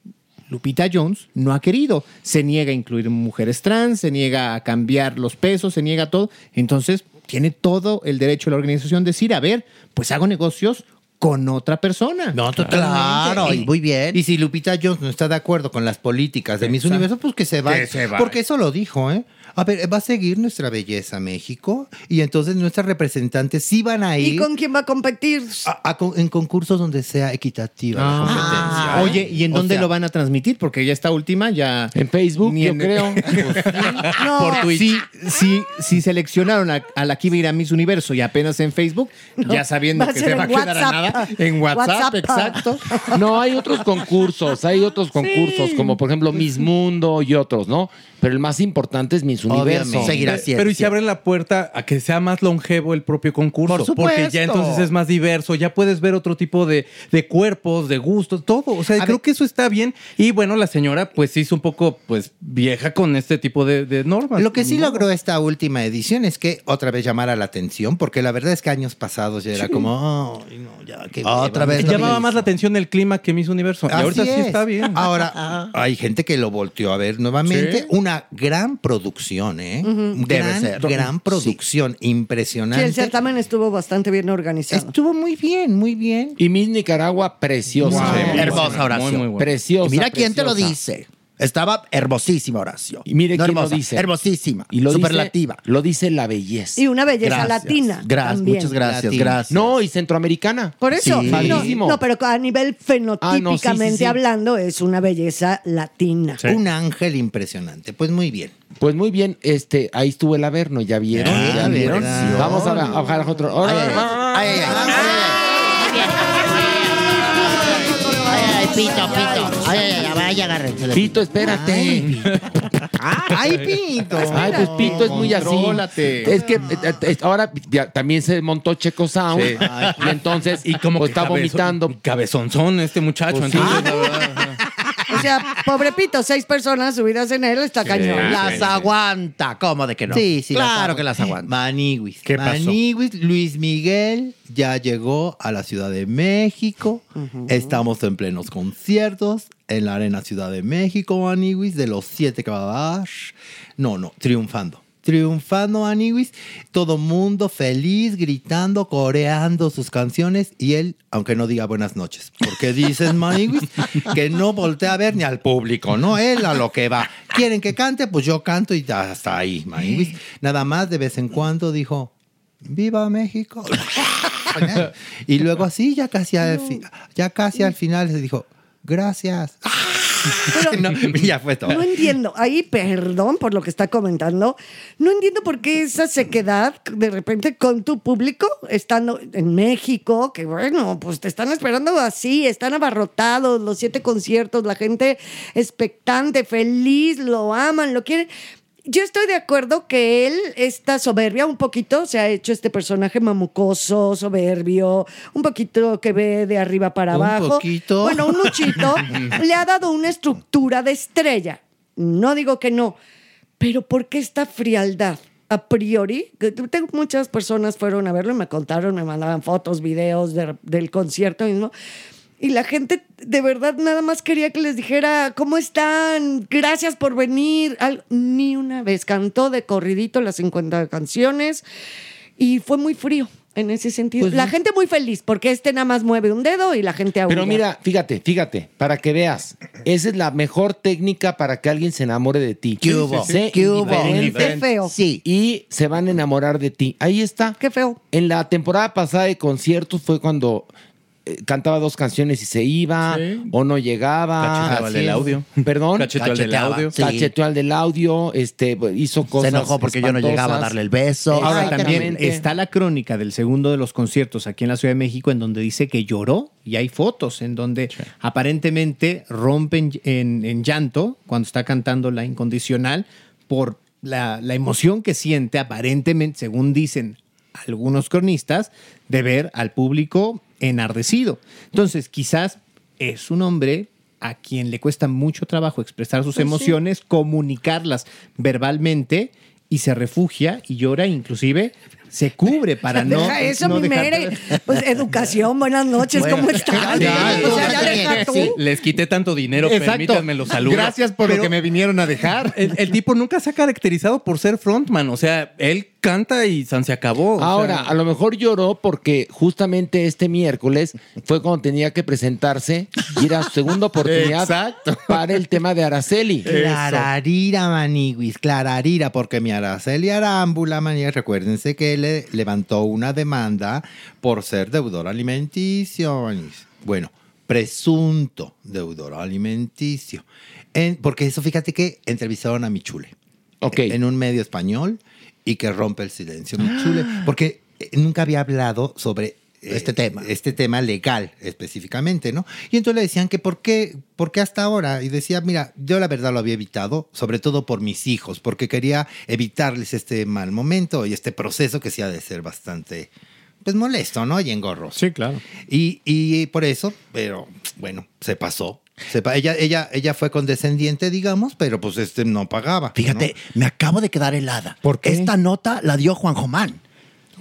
Lupita Jones no ha querido. Se niega a incluir mujeres trans, se niega a cambiar los pesos, se niega a todo. Entonces, tiene todo el derecho de la organización de decir, a ver, pues hago negocios con otra persona. No, Claro, y muy bien. Y si Lupita Jones no está de acuerdo con las políticas de Miss Exacto. Universo, pues que se va. Que se vaya. Porque eso lo dijo, ¿eh? A ver, va a seguir nuestra belleza México y entonces nuestras representantes sí van a ¿Y ir con quién va a competir? a- a con- en concursos donde sea equitativa la competencia. ¿eh? Oye, ¿y en O dónde sea, lo van a transmitir? Porque ya esta última ya... En Facebook, Ni yo en- creo. No. Por Twitch. Si, si, si seleccionaron a, a la que iba a ir a Miss Universo y apenas en Facebook, ya sabiendo que se va a quedar a nada, en WhatsApp, WhatsApp. exacto. No, hay otros concursos, hay otros concursos, como por ejemplo Miss Mundo y otros, ¿no? Pero el más importante es Miss Universo. Obviamente. Seguirá siendo. Pero y se abre la puerta a que sea más longevo el propio concurso. Por porque ya entonces es más diverso, ya puedes ver otro tipo de, de cuerpos, de gustos, todo. O sea, A creo ver. que eso está bien. Y bueno, la señora pues se hizo un poco pues vieja con este tipo de, de normas. Lo que sí ¿no? logró esta última edición es que otra vez llamara la atención, porque la verdad es que años pasados ya era como, "Ay, no, ya, qué Otra hueva". vez Llamaba más la atención el clima que Miss Universo. Y Así ahorita sí es. está bien. Ahora, hay gente que lo volteó a ver nuevamente. Sí. Una gran producción, ¿eh? Debe gran, ser. Gran producción, Sí, impresionante. el certamen estuvo bastante bien organizado. Estuvo muy bien, muy bien. Y Miss Nicaragua, preciosa. Wow. Sí, muy Hermosa, muy, muy buena. Preciosa. Y mira quién te lo dice. Estaba hermosísima, Horacio. Y mire No quién lo dice. Hermosísima. Y lo superlativa. Dice, lo dice la belleza. Y una belleza Gracias. latina. Gracias, también. muchas gracias, Latina. gracias. No, y centroamericana. Por eso, Sí. no, pero a nivel fenotípicamente Ah, no, sí, sí, sí. hablando, es una belleza latina. Un ángel impresionante. Pues muy bien. Pues muy bien, este, ahí estuvo el Averno, ¿ya vieron? Ah, ¿Ya vieron? Vamos a, a bajar otro. Ay, ay, ay, ay, ay, pito, pito. Ay, ay, ay, vaya, agárrense. Pito, espérate. ¡Ay, Pito! Ay, pues Pito es muy así. Es que eh, eh, ahora ya también se montó Checo Sound. Sí. Y entonces Y como pues, que está cabezón- vomitando. Cabezonzón este muchacho. Pues entonces, la verdad, sea, pobre Pito, seis personas subidas en él, está cañón. Las aguanta. ¿Cómo de que no? Sí, sí. Claro que las aguanta. Maniwis. ¿Qué pasó? Maniwis, Luis Miguel ya llegó a la Ciudad de México. Estamos en plenos conciertos en la Arena Ciudad de México, Maniwis, de los siete que va a dar. No, no, triunfando. Triunfando, Maniwis. Todo mundo feliz, gritando, coreando sus canciones. Y él, aunque no diga buenas noches, porque dicen, Maniwis, que no voltea a ver ni al público, ¿no? Él a lo que va. ¿Quieren que cante? Pues yo canto y hasta ahí, Maniwis. Nada más de vez en cuando dijo, ¡Viva México! y luego así, ya casi al, ya casi al final se dijo, gracias. No, ya fue todo. No entiendo, ahí perdón por lo que está comentando, no entiendo por qué esa sequedad de repente con tu público, estando en México, que bueno, pues te están esperando así, están abarrotados los siete conciertos, la gente expectante, feliz, lo aman, lo quieren. Yo estoy de acuerdo que él está soberbia un poquito, se ha hecho este personaje mamucoso, soberbio, un poquito que ve de arriba para Un abajo. poquito. Bueno, un muchito le ha dado una estructura de estrella. No digo que no, pero ¿por qué esta frialdad? A priori, tengo muchas personas fueron a verlo y me contaron, me mandaban fotos, videos de- del concierto mismo. Y la gente de verdad nada más quería que les dijera, ¿cómo están? Gracias por venir. Al- Ni una vez cantó de corridito las 50 canciones y fue muy frío en ese sentido. la gente muy feliz porque este nada más mueve un dedo y la gente aúlla. Pero mira, fíjate, fíjate, para que veas, esa es la mejor técnica para que alguien se enamore de ti. ¿Qué hubo? Sé ¿Qué hubo? Qué feo. Sí. Y se van a enamorar de ti. Ahí está. Qué feo. En la temporada pasada de conciertos fue cuando cantaba dos canciones y se iba o no llegaba. Cacheteaba al del audio. Perdón. Cacheteó al del Cacheteaba, audio. sí. Cacheteó al del audio, este, hizo cosas. Se enojó porque yo no llegaba a darle el beso. Ahora también está la crónica del segundo de los conciertos aquí en la Ciudad de México en donde dice que lloró y hay fotos en donde aparentemente rompen en, en llanto cuando está cantando la incondicional por la, la emoción que siente aparentemente, según dicen algunos cronistas, de ver al público enardecido. Entonces quizás es un hombre a quien le cuesta mucho trabajo expresar sus Pues sí. emociones, comunicarlas verbalmente y se refugia y llora, inclusive se cubre para no. Deja eso, no mi dejar- Mere. Pues educación, buenas noches, Bueno, ¿cómo estás? ya, o sea, ya ya, deja tú. Sí, les quité tanto dinero, Exacto. permítanme los saludos. Gracias por lo que me vinieron a dejar. El, el tipo nunca se ha caracterizado por ser frontman, o sea, él canta y San se acabó. o Ahora, sea. a lo mejor lloró porque justamente este miércoles fue cuando tenía que presentarse y era su segunda oportunidad Exacto. para el tema de Araceli. Clararira, maniguis, clararira, porque mi Araceli Arámbula, maniguis, recuérdense que le levantó una demanda por ser deudor alimenticio. Bueno, presunto deudor alimenticio. En- porque eso, fíjate que entrevistaron a Michule. Ok. En un medio español y que rompe el silencio, Michule. Porque eh, nunca había hablado sobre este tema. Este tema legal específicamente, ¿no? Y entonces le decían que por qué, por qué hasta ahora. Y decía, mira, yo la verdad lo había evitado, sobre todo por mis hijos, porque quería evitarles este mal momento y este proceso que sí ha de ser bastante, pues molesto, ¿no? Y engorroso. Sí, claro. Y, y por eso, pero bueno, se pasó. Ella, ella, ella fue condescendiente, digamos, pero pues este no pagaba. Fíjate, me acabo de quedar helada. Esta nota la dio Juan Jomán.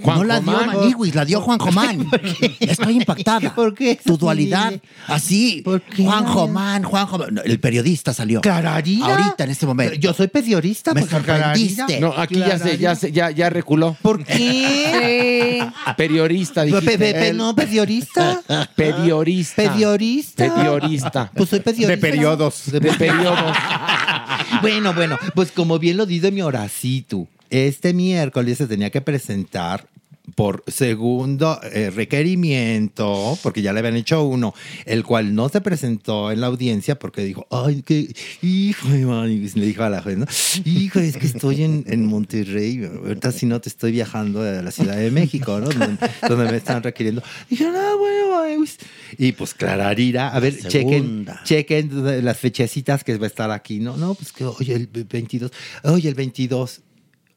Juan no la dio. Maniwis, la dio Juan Jomán. Estoy impactada. ¿Por qué? Tu dualidad, así. Juan Jomán, Juan Jomán. No, El periodista salió. Clararira. Ahorita, en este momento. Yo soy periodista. Me pues, sorprendiste. No, aquí ya se, ya se, ya, ya reculó. ¿Por qué? Periodista, dijiste. Pe- pe- pe- no, periodista. Periodista. Periodista. Periodista. Pues soy periodista. De periodos. De, De periodos. bueno, bueno, pues como bien lo dice mi Horacito, este miércoles se tenía que presentar por segundo eh, requerimiento, porque ya le habían hecho uno, el cual no se presentó en la audiencia porque dijo, ay, que, hijo de man", y le dijo a la juez, ¿no? hijo, es que estoy en, en Monterrey, ahorita si no te estoy viajando a la Ciudad de México, ¿no? Donde, donde me están requiriendo. Dije, no, bueno, pues". y pues Clararira, a ver, chequen, chequen las fechecitas que va a estar aquí, ¿no? No, pues que, oye, el 22, oye, el 22,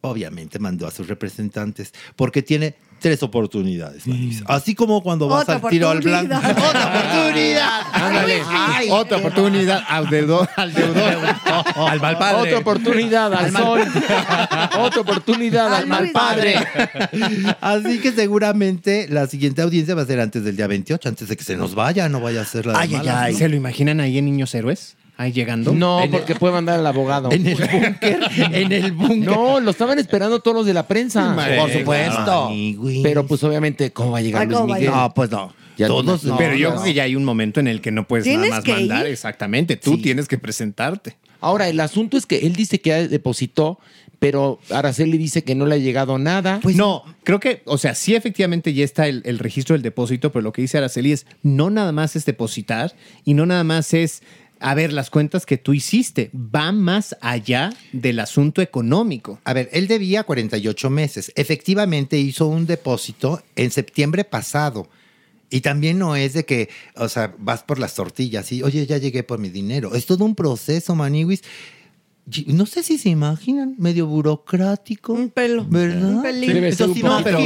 obviamente mandó a sus representantes, porque tiene tres oportunidades. Así como cuando vas Otra al tiro al blanco. ¡Otra oportunidad! Ándale. Ay, Otra oportunidad al deudor. Al deudor. al malpadre. Otra oportunidad al sol. Otra oportunidad al Al mal padre. Así que seguramente la siguiente audiencia va a ser antes del día 28, antes de que se nos vaya, no vaya a ser la de Ay, ay, malas, ay. ¿no? ¿Se lo imaginan ahí en Niños Héroes? Ahí llegando. No, En porque puede mandar al abogado. En el búnker, en el búnker. No, lo estaban esperando todos los de la prensa. Por supuesto. Pero pues obviamente, ¿cómo va a llegar Ah, Luis ¿cómo va a Miguel? No, pues no. Ya Todos, no, Pero yo no. creo que ya hay un momento en el que no puedes nada ¿Tienes más mandar. ir? Exactamente. Tú tienes que presentarte. Ahora, el asunto es que él dice que ya depositó, pero Araceli dice que no le ha llegado nada. Pues no, creo que, o sea, sí efectivamente ya está el, el registro del depósito, pero lo que dice Araceli es, no nada más es depositar y no nada más es, a ver, las cuentas que tú hiciste, va más allá del asunto económico. A ver, él debía 48 meses. Efectivamente hizo un depósito en septiembre pasado. Y también no es de que, o sea, vas por las tortillas y, oye, ya llegué por mi dinero. Es todo un proceso, Maniwis. No sé si se imaginan, medio burocrático. Un pelo. ¿Verdad? Un pelín. No, pero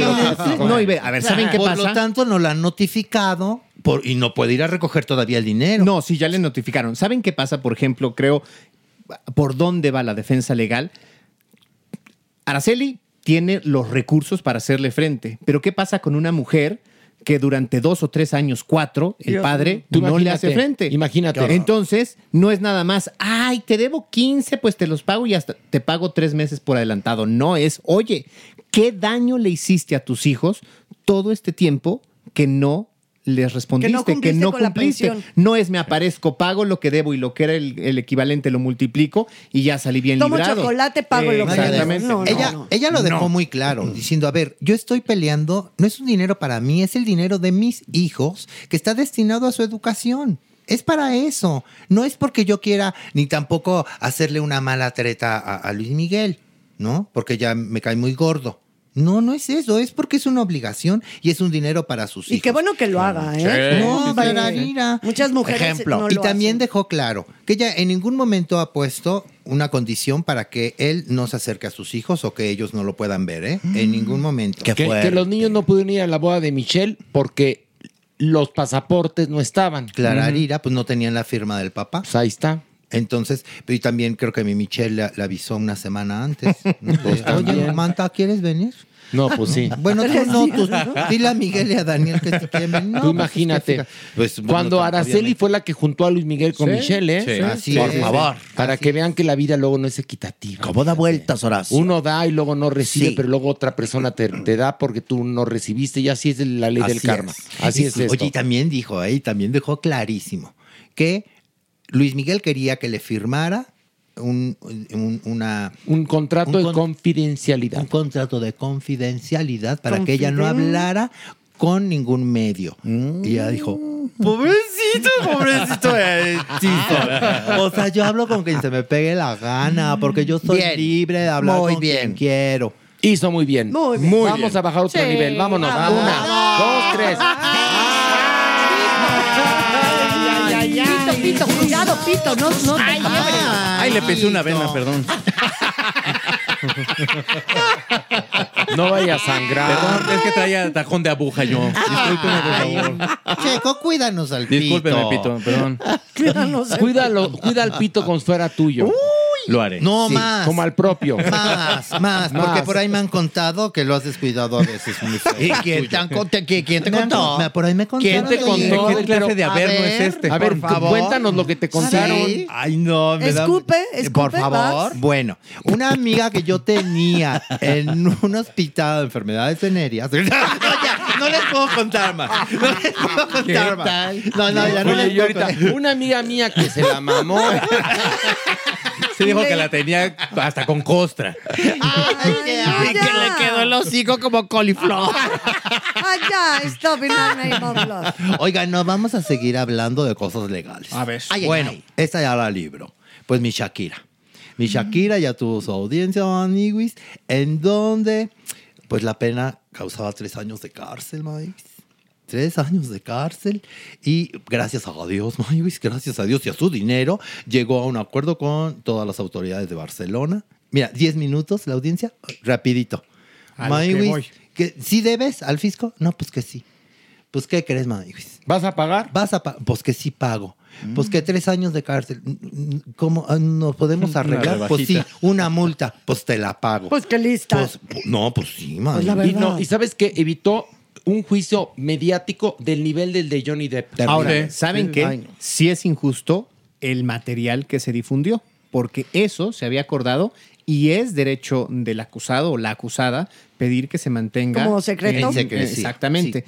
No, y ve, a ver, ¿saben qué Por pasa? lo tanto, no la han notificado por- y no puede ir a recoger todavía el dinero. No, sí, ya le notificaron. ¿Saben qué pasa, por ejemplo, creo, por dónde va la defensa legal? Araceli tiene los recursos para hacerle frente, pero ¿qué pasa con una mujer que durante dos o tres años, cuatro, el Dios padre. Tú no le hace frente? imagínate. Entonces, no es nada más, ay, te debo 15, pues te los pago y hasta te pago tres meses por adelantado. No es, oye, ¿qué daño le hiciste a tus hijos todo este tiempo que no les respondiste, que cumpliste no cumpliste? No es me aparezco, pago lo que debo y lo que era el, el equivalente lo multiplico y ya salí bien Tomo librado. chocolate, pago lo que debo. No, no, ella, no. ella lo dejó No. muy claro, diciendo, a ver, yo estoy peleando, no es un dinero para mí, es el dinero de mis hijos que está destinado a su educación. Es para eso. No es porque yo quiera ni tampoco hacerle una mala treta a, a Luis Miguel, ¿no? Porque ya me cae muy gordo. No, no es eso, es porque es una obligación y es un dinero para sus hijos. Y qué bueno que lo haga, ¿eh? No, Sí, Barbarira. Muchas mujeres Ejemplo. no y también dejó claro que ella en ningún momento ha puesto una condición para que él no se acerque a sus hijos o que ellos no lo puedan ver, ¿eh? En ningún momento. que, que los niños no pudieron ir a la boda de Michelle porque los pasaportes no estaban. Clararira, pues no tenían la firma del papá. Pues ahí está. Entonces, y también creo que mi Michelle le, le avisó una semana antes. ¿no? Pues Oye. Manta, ¿quieres venir? No, pues sí. Bueno, tú no, tú, ¿no? dile a Miguel y a Daniel que si quieren venir. No, Tú pues, imagínate. pues, Cuando Araceli obviamente. fue la que juntó a Luis Miguel con Sí, Michelle, ¿eh? sí, Así Por es. favor. Para que vean que la vida luego no es equitativa. ¿Cómo da vueltas, Horacio? Uno da y luego no recibe, Sí. pero luego otra persona te, te da porque tú no recibiste y así es la ley del karma. es. Así es esto. Oye, y también dijo, ¿eh? y también dejó clarísimo que Luis Miguel quería que le firmara un, un- una, un contrato de confidencialidad. Un contrato de confidencialidad para que ella no hablara con ningún medio. Y ella dijo, pobrecito, pobrecito. O sea, yo hablo con quien se me pegue la gana, porque yo soy Bien. libre de hablar Muy con bien. quien quiero. Hizo muy bien. Muy bien. Muy Vamos bien. a bajar otro Sí, nivel. Vámonos. vamos. Una, dos, tres. Pito, pito, cuidado, pito, no, no te quiebres. Ay, le pesé una vena, perdón. No vaya a sangrar. Perdón, es que traía tajón de aguja yo. Discúlpeme, por favor. Checo, cuídanos al Discúlpeme, pito. Pito, perdón. Cuídanos. Cuídalo, cuida al pito como si fuera tuyo. Lo haré. No Sí, más. Como al propio. Más, más, porque Más. por ahí me han contado que lo has descuidado a veces. ¿Y quién te, han cont- qui- quién te contó? me- por ahí me contaron. ¿Quién te contó? ¿Qué clase de a averno ver, es este? A ver, Por favor. cuéntanos lo que te contaron. Sí. Ay, no, me da- Escupe, escupe, Por favor. vas. Bueno, una amiga que yo tenía en un hospital de enfermedades venéreas. No, ya, no les puedo contar más. No les puedo contar más. No, no, ya no Oye, les y puedo ahorita, contar. una amiga mía que se la mamó. Dijo que la tenía hasta con costra. Ay, qué Ay, Y que le quedó el hocico como coliflor. Ah, ya, stop in the name of love. Oigan, no vamos a seguir hablando de cosas legales. A ver. Ay, ay, bueno, ay. esta ya la libro. Pues mi Shakira. Mi Shakira ya tuvo su audiencia, amiguis, en donde, pues la pena causaba tres años de cárcel, maíz. Tres años de cárcel y gracias a Dios, maíz, gracias a Dios y a su dinero, llegó a un acuerdo con todas las autoridades de Barcelona. Mira, 10 minutos la audiencia, rapidito. A lo que que ¿sí debes al fisco? No, pues que sí. Pues, ¿qué crees, Maíz? ¿Vas a pagar? Vas a pa- pues que sí pago. Pues que tres años de cárcel. ¿Cómo ah, nos podemos arreglar? Pues sí, una multa. Pues te la pago. Pues qué lista. Pues, pu- no, pues sí, man. Pues la Y, verdad. no, y sabes que evitó un juicio mediático del nivel del de Johnny Depp. Ahora. ¿saben qué? Sí es injusto el material que se difundió, porque eso se había acordado y es derecho del acusado o la acusada pedir que se mantenga ¿Como secreto? En Exactamente.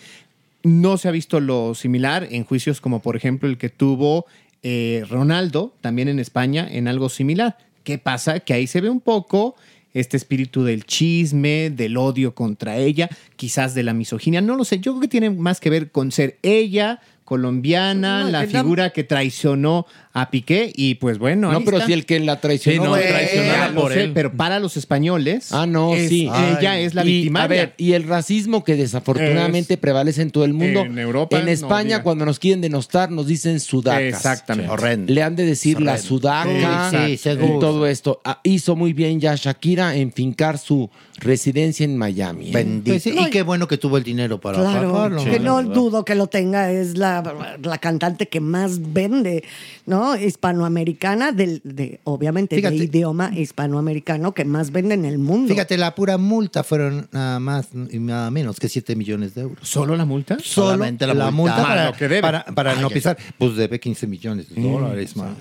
No se ha visto lo similar en juicios como por ejemplo el que tuvo eh, Ronaldo, también en España, en algo similar. ¿Qué pasa? Que ahí se ve un poco este espíritu del chisme, del odio contra ella, quizás de la misoginia, no lo sé, yo creo que tiene más que ver con ser ella colombiana, No, la figura que traicionó a Piqué y pues bueno. No, ahí pero está. si el que la traicionó Sí, no, traicionada Lo por sé, él. Pero para los españoles, Ah, no, es- sí. ella es la y, victimaria. A ver, y el racismo que desafortunadamente Es- prevalece en todo el mundo. En Europa, En España, cuando nos quieren denostar, nos dicen sudacas. Exactamente. Horrendo. Le han de decir la sudaca Sí, sí, y todo esto. Ah, hizo muy bien ya Shakira en fincar su residencia en Miami. ¿eh? Pues sí, y qué bueno que tuvo el dinero para Claro, pagarlo. que no dudo que lo tenga, es la, la cantante que más vende, ¿no? Hispanoamericana, del, de, obviamente Fíjate. de idioma hispanoamericano que más vende en el mundo. Fíjate, la pura multa fueron nada más y nada menos que 7 millones de euros. ¿Solo la multa? Solo Solamente la, la multa, multa. Para, lo que debe. para, para Ay, no pisar. Pues debe 15 millones de Mm, dólares más.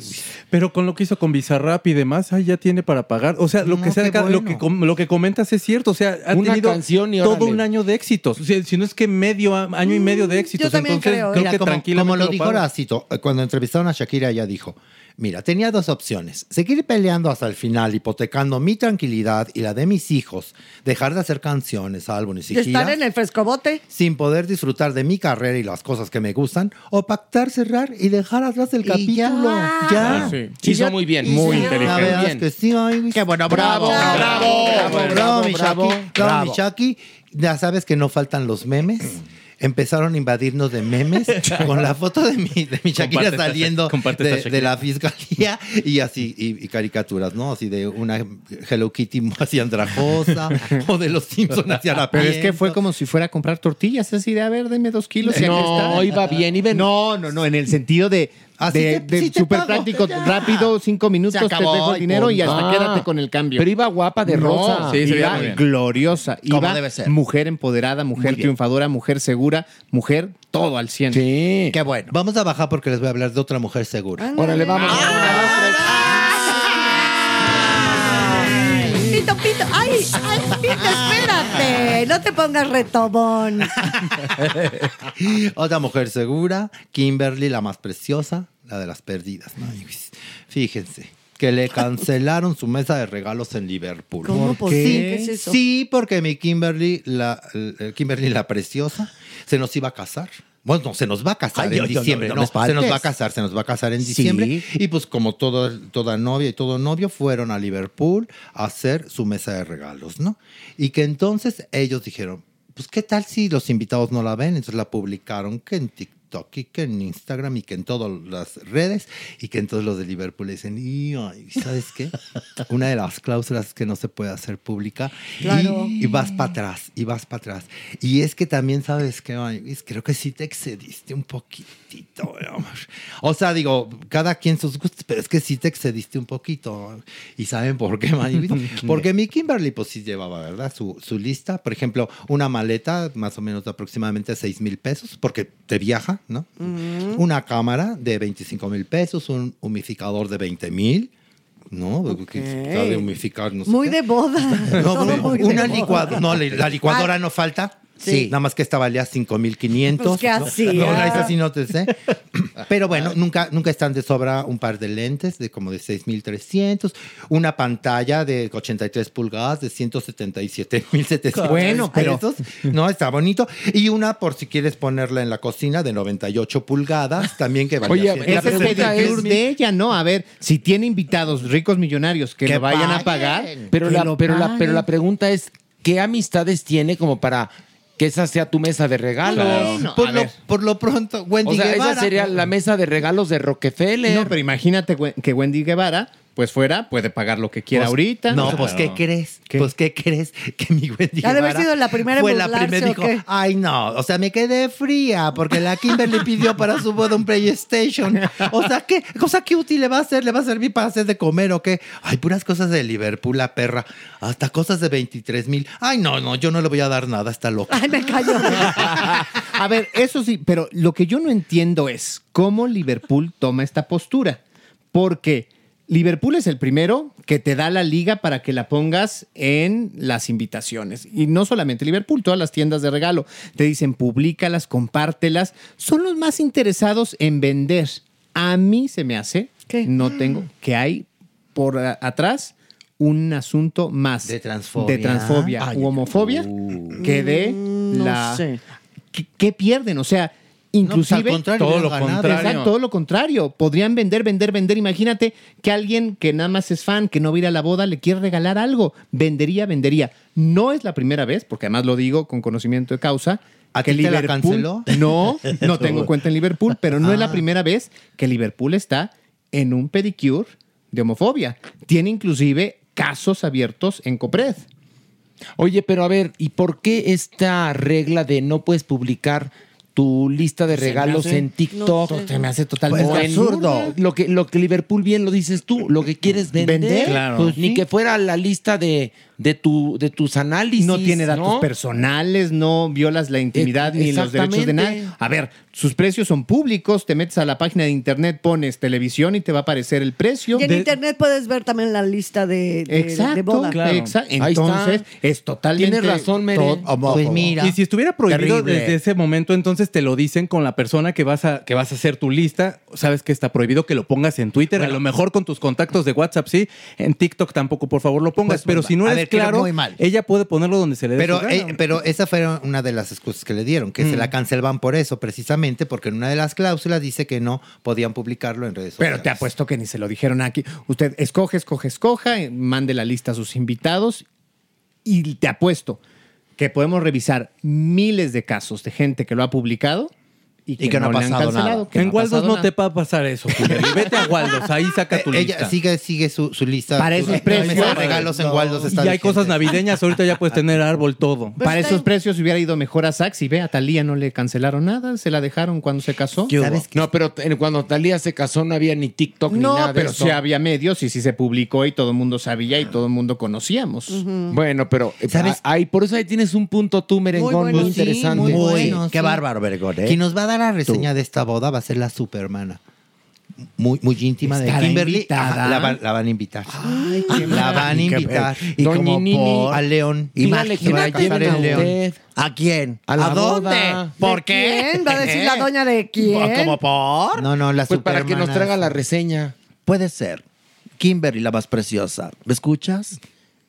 Pero con lo que hizo con Bizarrap y demás, ahí ya tiene para pagar. O sea, lo No, que sea, lo, que, com- lo que comentas es cierto. O sea, ha Una tenido canción y todo órale. un año de éxitos. O sea, si no es que medio año y medio de éxitos. también Entonces, creo, creo Mira, que como, tranquilamente como lo dijo paga. Horacito, eh, cuando entrevistaron a Shakira, ella dijo: Mira, tenía dos opciones: seguir peleando hasta el final, hipotecando mi tranquilidad y la de mis hijos, dejar de hacer canciones, álbumes y Y estar en el frescobote. sin poder disfrutar de mi carrera y las cosas que me gustan, o pactar, cerrar y dejar atrás el capítulo. ya. Ya. Ah, sí. Hizo muy bien. Muy inteligente. que sí, ay, Qué bueno, bravo. Bravo, bravo. bravo, bravo, mi bravo, Shaki. Bravo, mi Shaki. Ya sabes que Empezaron a invadirnos de memes con la foto de mi, de mi Shakira Comparte saliendo de, esta Shakira. de la fiscalía y así, y, y caricaturas, ¿no? Así de una Hello Kitty así andrajosa o de los Simpsons hacia la Pero es que fue como si fuera a comprar tortillas, así de, a ver, deme dos kilos. y aquí No, está. iba bien, iba No, no, no, en el sentido de, Así de, te- de sí te súper práctico, Ya. rápido, cinco minutos, te dejo el dinero y hasta Ah, quédate con el cambio. Pero iba guapa de No, rosa. sí, se veía iba gloriosa. Iba debe ser. mujer empoderada, mujer triunfadora, mujer segura, mujer todo al 100. Sí. Qué bueno. Vamos a bajar porque les voy a hablar de otra mujer segura. Órale, vamos. Pito, pito. Ay, ay, pito, espérate. No te pongas retobón. Otra mujer segura, Kimberly, la más preciosa, la de las perdidas. pues, Fíjense, que le cancelaron su mesa de regalos en Liverpool. ¿Cómo? Pues sí, ¿qué es eso? Sí, porque mi Kimberly, la, el- Kimberly la preciosa, se nos iba a casar. Bueno, no, se nos va a casar Ay, en diciembre. no No, me se nos va a casar, se nos va a casar en Sí. diciembre. Y pues como todo, toda novia y todo novio fueron a Liverpool a hacer su mesa de regalos, ¿no? Y que entonces ellos dijeron, pues qué tal si los invitados no la ven, entonces la publicaron que en TikTok y que en Instagram y que en todas las redes y que entonces los de Liverpool dicen, y ay, ¿sabes qué? Una de las cláusulas es que no se puede hacer pública y- Claro. y, vas para atrás y vas para atrás. Y es que también sabes que creo que sí te excediste un poquitito, amor. O sea, digo, cada quien sus gustos, pero es que sí te excediste un poquito. ¿Y saben por qué? Porque mi Kimberly pues sí llevaba, ¿verdad? Su, su lista, por ejemplo, una maleta más o menos aproximadamente 6 mil pesos, porque te viaja, ¿no? Una cámara de 25 mil pesos, un humificador de 20 mil. ¿No? De humificar, no sé Muy qué. de boda. No, no, muy una licuadora. No, la la licuadora no falta. Sí. Nada más que esta valía 5500. Pues, ¿qué ¿no? hacía? No, no, esa sí no te sé. Pero bueno, nunca, nunca están de sobra un par de lentes de como de 6300, una pantalla de 83 pulgadas de 177700 Bueno, pero- pesos. No, está bonito. Y una por si quieres ponerla en la cocina de 98 pulgadas, también que valía Oye, 100. la Ese es el pregunta es- de ella, ¿no? A ver, si tiene invitados ricos millonarios que, Que lo vayan a pagar. Pero la, pero, la, pero la pregunta es, ¿qué amistades tiene como para que esa sea tu mesa de regalos? No, por, lo, por lo pronto, Wendy O sea, Guevara. esa sería la mesa de regalos de Rockefeller. No, pero imagínate que Wendy Guevara, pues fuera, puede pagar lo que quiera Pues, ahorita. No, pues ¿qué crees? ¿Qué? Pues ¿qué crees? Que mi Wendy Ha de haber sido la primera en fue la primera ¿o dijo, qué? ay no, o sea, me quedé fría porque la Kimberly pidió para su boda un PlayStation. O sea, ¿qué cosa qué útil le va a hacer? ¿Le va a servir para hacer de comer o qué? Ay, puras cosas de Liverpool, la perra. Hasta cosas de 23 mil. Ay, no, no, yo no le voy a dar nada, está loca. Ay, me cayó. A ver, eso sí, pero lo que yo no entiendo es cómo Liverpool toma esta postura. Porque Liverpool es el primero que te da la liga para que la pongas en las invitaciones. Y no solamente Liverpool, todas las tiendas de regalo. Te dicen, públicalas, compártelas. Son los más interesados en vender. A mí se me hace, no tengo, que hay por atrás un asunto más De transfobia. de transfobia Ay, u homofobia que de Mm, no la sé. ¿qué, qué pierden? O sea, Inclusive, No, pues, contrario, todo lo ganado. contrario. Exacto, todo lo contrario. Podrían vender, vender, vender. Imagínate que alguien que nada más es fan, que no va a ir a la boda, le quiere regalar algo. Vendería, vendería. No es la primera vez, porque además lo digo con conocimiento de causa. ¿A que ti te la Liverpool- canceló? No, no tengo cuenta en Liverpool, pero no es la Ah. primera vez que Liverpool está en un pedicure de homofobia. Tiene inclusive casos abiertos en Copred. Oye, pero a ver, ¿y por qué esta regla de no puedes publicar tu lista de regalos hace- en TikTok? no sé. Se me hace totalmente en- absurdo. Lo que, lo que Liverpool bien lo dices tú, lo que quieres vender. Vender, claro. Pues ni que fuera la lista de, de, tu, de tus análisis. No tiene datos ¿no? personales, no violas la intimidad E- ni los derechos de nadie. A ver, sus precios son públicos, te metes a la página de internet, pones televisión y te va a aparecer el precio. Y en De- internet puedes ver también la lista de, de, Exacto, de boda. exacto. Entonces, es totalmente... Tienes razón, Mere. Pues mira. Y si estuviera prohibido Terrible. desde ese momento, entonces te lo dicen con la persona que vas a, que vas a hacer tu lista. Sabes que está prohibido que lo pongas en Twitter. a lo mejor con tus contactos de WhatsApp, sí. En TikTok tampoco, por favor, lo pongas. Pues, pero si no eres ver, claro, muy mal. ella puede ponerlo donde se le dé Pero, su gana. eh, pero esa fue una de las excusas que le dieron, que se Mm. la cancelaban por eso, precisamente porque en una de las cláusulas dice que no podían publicarlo en redes sociales. Pero te apuesto que ni se lo dijeron aquí. Usted escoge, escoge, escoja, eh, mande la lista a sus invitados y te apuesto que podemos revisar miles de casos de gente que lo ha publicado y que, que no ha le han pasado cancelado, nada. que en ha Waldos no nada. te va a pasar eso. Vete a Waldos, ahí saca tu lista. Ella sigue, sigue su, su lista. Para esos precios. regalos en Waldos está y hay vigente. cosas navideñas, ahorita ya puedes tener árbol todo. Para esos precios hubiera ido mejor a Saks y ve, a Talía no le cancelaron nada, se la dejaron cuando se casó. No, pero cuando Talía se casó no había ni TikTok ni No, nada pero sí había medios y sí se publicó y todo el mundo sabía y todo el mundo conocíamos. Bueno, pero eh, ah, ahí, por eso ahí tienes un punto tú, merengón, muy, bueno, interesante. muy bueno, Qué sí. bárbaro, Vergón, ¿eh? Quien nos va a dar la reseña de esta boda va a ser la supermana. Muy, muy íntima de ¿Estará Kimberly. Ajá, la, van- la van a invitar. qué la van a invitar. ¿Y Doña como Nini por? a León. Dígale que va a casar a León. usted. ¿A quién? A la dónde? boda. ¿Por ¿De qué? quién? ¿Va a decir la doña de quién? ¿Cómo por? No, no, la Pues para que nos supermana traiga la reseña. Puede ser. Kimberly, la más preciosa. ¿Me escuchas?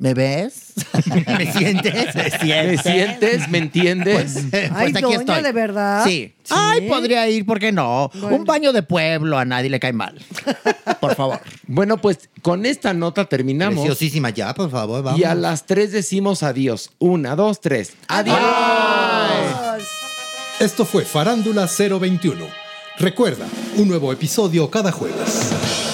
¿Me ves? ¿Me sientes? ¿Me sientes? ¿Me entiendes? Pues Ay, aquí doña, estoy. ¿de verdad? Sí. Ay, podría ir, ¿por qué no? Bueno. Un baño de pueblo a nadie le cae mal. Por favor. Bueno, pues con esta nota terminamos. Preciosísima ya, por favor, vamos. Y a las tres decimos adiós. Una, dos, tres. Adiós. Esto fue Farándula 021. Recuerda, un nuevo episodio cada jueves.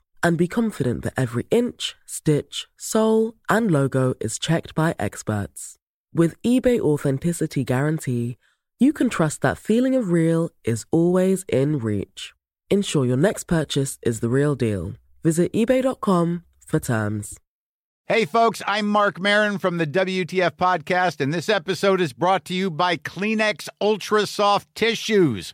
and be confident that every inch, stitch, sole, and logo is checked by experts. With eBay Authenticity Guarantee, you can trust that feeling of real is always in reach. Ensure your next purchase is the real deal. Visit eBay.com for terms. Hey, folks, I'm Mark Marin from the WTF Podcast, and this episode is brought to you by Kleenex Ultra Soft Tissues,